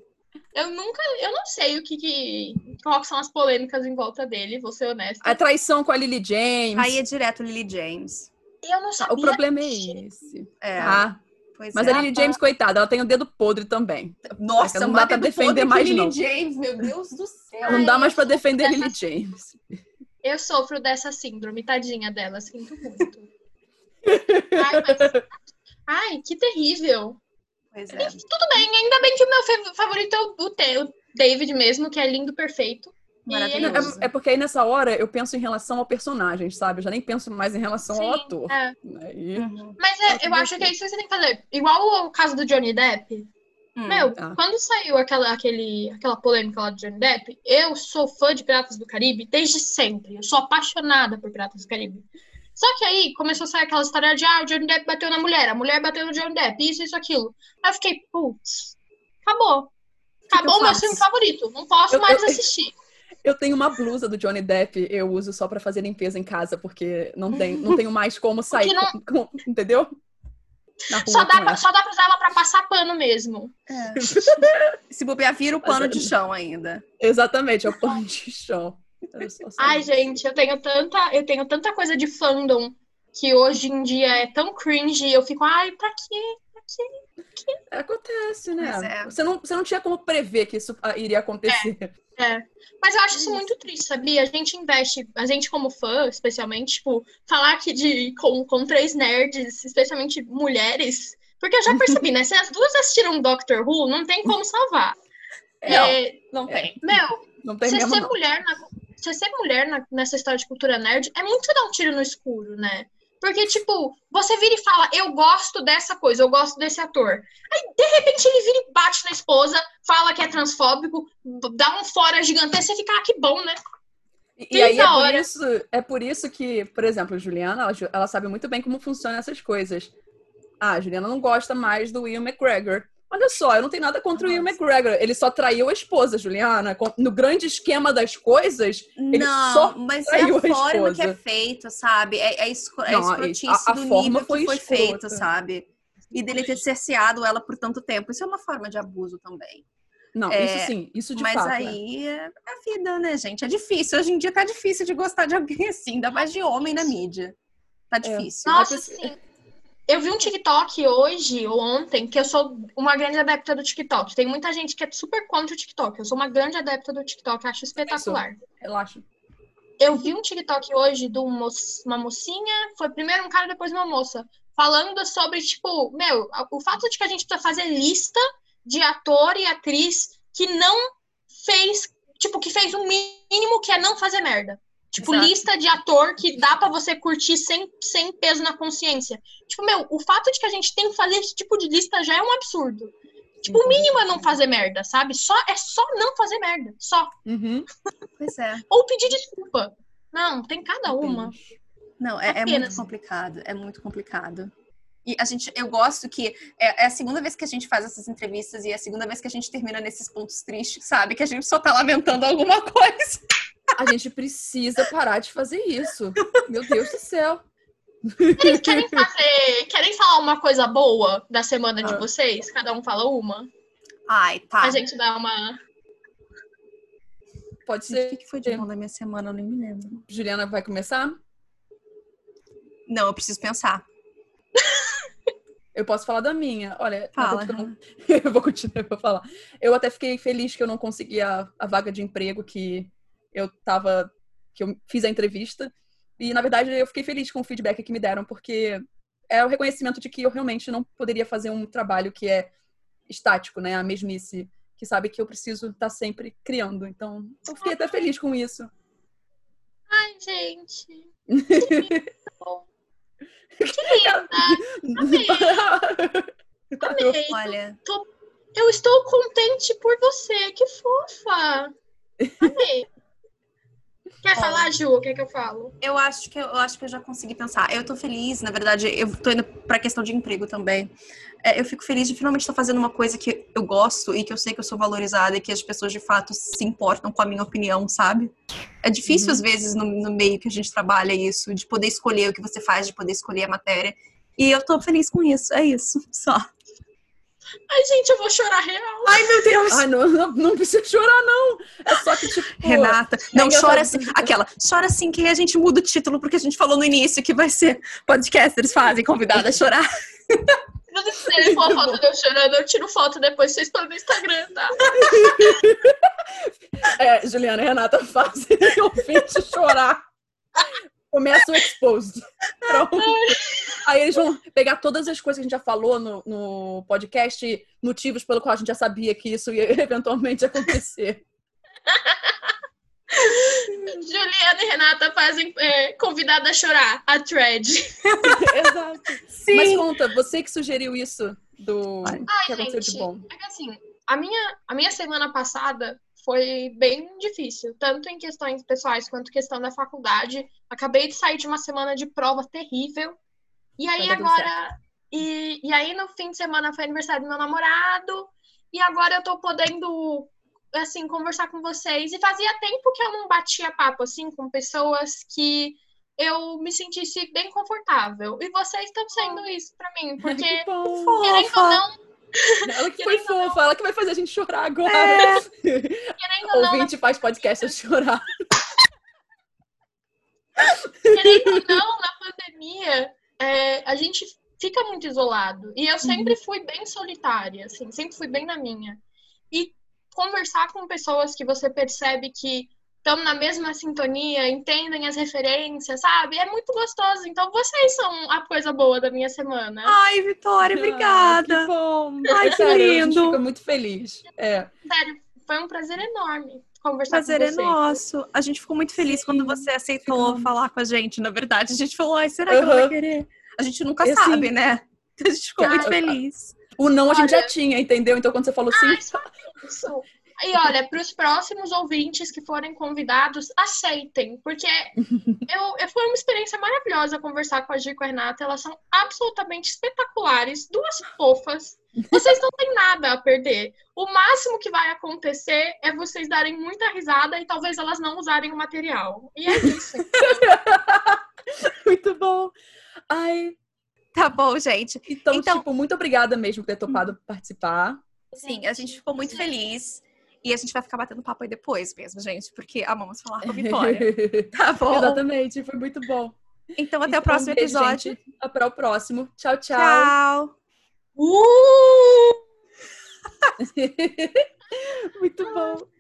eu nunca, eu não sei o que, que quais são as polêmicas em volta dele, vou ser honesta. A traição com a Lily James. Aí é direto Lily James. Eu não sabia. O problema é esse. É. Tá? Pois Mas é. a Lily James, coitada, ela tem o dedo podre também. Nossa, não dá pra defender mais, Lily não. James, meu Deus do céu. Não dá mais pra defender a sou Lily James. Eu sofro dessa síndrome, tadinha dela, sinto muito. Ai, mas- Ai, que terrível. Pois é. Tudo bem, ainda bem que o meu fa- favorito é o David mesmo, que é lindo, perfeito. Maravilhoso. É, é porque aí nessa hora eu penso em relação ao personagem, sabe? Eu já nem penso mais em relação ao Sim, ator. é. Aí, Uhum. Mas Tá é, eu acho que é isso que você tem que fazer. Igual o caso do Johnny Depp. Hum. Meu, Ah. quando saiu aquela, aquele, aquela polêmica lá do Johnny Depp, eu sou fã de Piratas do Caribe desde sempre. Eu sou apaixonada por Piratas do Caribe. Só que aí começou a sair aquela história de ah, o Johnny Depp bateu na mulher, a mulher bateu no Johnny Depp, isso, isso, aquilo. Aí eu fiquei, putz, acabou. Acabou o meu filme favorito. Não posso Eu- mais eu- assistir. Eu tenho uma blusa do Johnny Depp, eu uso só pra fazer limpeza em casa, porque não, tem, não tenho mais como sair. Não- com- com- entendeu? Só dá, pra, só dá pra usar ela pra passar pano mesmo. É. Se bobear, vira o pano de chão ainda. Exatamente, é o pano de chão. Ai, gente, eu tenho tanta, eu tenho tanta coisa de fandom que hoje em dia é tão cringe, eu fico, ai, pra quê? Pra quê? Acontece, né? É. Você, não, você não tinha como prever que isso ah, iria acontecer. É. Mas eu acho isso muito triste, sabia? A gente investe, a gente como fã, especialmente, tipo, falar que de com, com três nerds, especialmente mulheres, porque eu já percebi, né? Se as duas assistiram Doctor Who, não tem como salvar. Não, É, não tem. meu, Não tem você mesmo, ser não. mulher, na, você ser mulher na- nessa história de cultura nerd é muito dar um tiro no escuro, né? Porque, tipo, você vira e fala, eu gosto dessa coisa, eu gosto desse ator. Aí, de repente, ele vira e bate na esposa, fala que é transfóbico, dá um fora gigantesco, você fica, ah, que bom, né? E, e aí é por, isso, é por isso que, por exemplo, a Juliana, ela, ela sabe muito bem como funcionam essas coisas. Ah, a Juliana não gosta mais do Will McGregor. Olha só, eu não tenho nada contra o Will Nossa. McGregor. Ele só traiu a esposa, Juliana. No grande esquema das coisas, Ele não, só mas é traiu a a forma que é esposa. feito, sabe? É, é, escro é Não, escrotice a- a do forma nível foi que foi escrota. feito, sabe? E dele ter cerceado ela por tanto tempo. Isso é uma forma de abuso também. não, É, isso sim, isso de Mas fato. é. aí é a vida, né, gente? É difícil. Hoje em dia tá difícil de gostar de alguém assim, ainda mais de homem na mídia. Tá difícil. Nossa, Mas- sim. Eu vi um TikTok hoje ou ontem, que eu sou uma grande adepta do TikTok. Tem muita gente que é super contra o TikTok. Eu sou uma grande adepta do TikTok, acho espetacular. Relaxa. Eu vi um TikTok hoje de um uma mocinha, foi primeiro um cara, depois uma moça, falando sobre, tipo, meu, o fato de que a gente precisa fazer lista de ator e atriz que não fez, tipo, que fez o mínimo que é não fazer merda. Tipo, Exato. lista de ator que dá pra você curtir sem, sem peso na consciência. Tipo, meu, o fato de que a gente tem que fazer esse tipo de lista já é um absurdo. Tipo, o mínimo é não fazer merda, sabe? Só, é só não fazer merda. Só. Uhum. Pois é. Ou pedir desculpa. Não, tem cada uma. Não, é, é muito complicado. É muito complicado. E a gente, eu gosto que é, é a segunda vez que a gente faz essas entrevistas e é a segunda vez que a gente termina nesses pontos tristes, sabe? Que a gente só tá lamentando alguma coisa. A gente precisa parar de fazer isso. Meu Deus do céu. Querem fazer. Querem falar uma coisa boa da semana de Ah. vocês? Cada um fala uma? Ai, tá. A gente dá uma. Pode Gente, o ser. que foi de bom da minha semana? Eu nem me lembro. Juliana vai começar? Não, eu preciso pensar. Eu posso falar da minha. Olha, Fala. não- eu vou continuar, eu vou falar. Eu até fiquei feliz que eu não consegui a, a vaga de emprego que eu tava. que eu fiz a entrevista. E, na verdade, eu fiquei feliz com o feedback que me deram, porque é o reconhecimento de que eu realmente não poderia fazer um trabalho que é estático, né? A mesmice, que sabe que eu preciso estar sempre criando. Então, eu fiquei até feliz com isso. Ai, gente. Que linda. Amei. Olha, Eu estou contente por você. Que fofa. Amei. Quer falar, Ju? O que, é que eu falo? eu acho que eu, eu acho que eu já consegui pensar. Eu tô feliz, na verdade, eu tô indo pra questão de emprego também. É, eu fico feliz de finalmente estar fazendo uma coisa que eu gosto e que eu sei que eu sou valorizada e que as pessoas de fato se importam com a minha opinião, sabe? É difícil, Uhum. às vezes, no, no meio que a gente trabalha isso, de poder escolher o que você faz, de poder escolher a matéria. E eu tô feliz com isso, é isso, só. Ai, gente, eu vou chorar real. Ai, meu Deus! Ai, não, não, não precisa chorar, não. É só que, tipo. Renata, não, engraçado. chora assim. Aquela, chora assim que a gente muda o título, porque a gente falou no início que vai ser podcasters fazem convidada a chorar. Se vocês quiserem pôr a foto de eu chorando, eu tiro foto depois vocês põem no Instagram, tá? É, Juliana e Renata fazem o ouvinte chorar. Começa o exposed. Pronto. Aí eles vão pegar todas as coisas que a gente já falou no, no podcast, motivos pelo qual a gente já sabia que isso ia eventualmente acontecer. Juliana e Renata fazem é, convidada a chorar, a thread. Exato. Sim. Mas conta, você que sugeriu isso do Ai, que aconteceu de gente. bom. É que assim, a minha, a minha semana passada foi bem difícil, tanto em questões pessoais quanto questão da faculdade. Acabei de sair de uma semana de prova terrível. E aí tudo agora. E, e aí no fim de semana foi aniversário do meu namorado. E agora eu tô podendo, assim, conversar com vocês. E fazia tempo que eu não batia papo, assim, com pessoas que eu me sentisse bem confortável. E vocês estão sendo isso pra mim, porque, querendo ou não, Ela que foi fofa, ela que vai fazer a gente chorar agora. É. não, Ouvinte faz podcast a chorar. querendo ou não, na pandemia, é, a gente fica muito isolado. E eu sempre fui bem solitária, assim, sempre fui bem na minha. E conversar com pessoas que você percebe que estão na mesma sintonia, entendem as referências, sabe? É muito gostoso. Então, vocês são a coisa boa da minha semana. Ai, Vitória, obrigada. Ah, que bom. Ai, que Sério, A gente lindo. fica muito feliz. É. Sério, foi um prazer enorme conversar prazer com é você. nosso. A gente ficou muito feliz Sim, quando você aceitou ficamos. falar com a gente, na verdade. A gente falou, ai, será que ela vai Aham. querer? A gente nunca Eu, sabe, sim. né? A gente ficou muito feliz. O não a gente já tinha, entendeu? Então quando você falou sim, Ai, só isso. E olha, para os próximos ouvintes que forem convidados, aceitem, porque eu, eu- foi uma experiência maravilhosa conversar com a Gi e com a Renata. Elas são absolutamente espetaculares, duas fofas. Vocês não têm nada a perder. O máximo que vai acontecer é vocês darem muita risada e talvez elas não usarem o material. E é isso. muito bom. Ai, Tá bom, gente. então, Então- tipo, muito obrigada mesmo por ter topado participar. Sim, a gente ficou muito feliz. E a gente vai ficar batendo papo aí depois mesmo, gente, porque amamos falar com a Vitória. Tá bom? Exatamente, foi muito bom. Então, até Então, o próximo beijo, episódio. gente. Até o próximo. Tchau, tchau. Tchau. Uh! muito bom.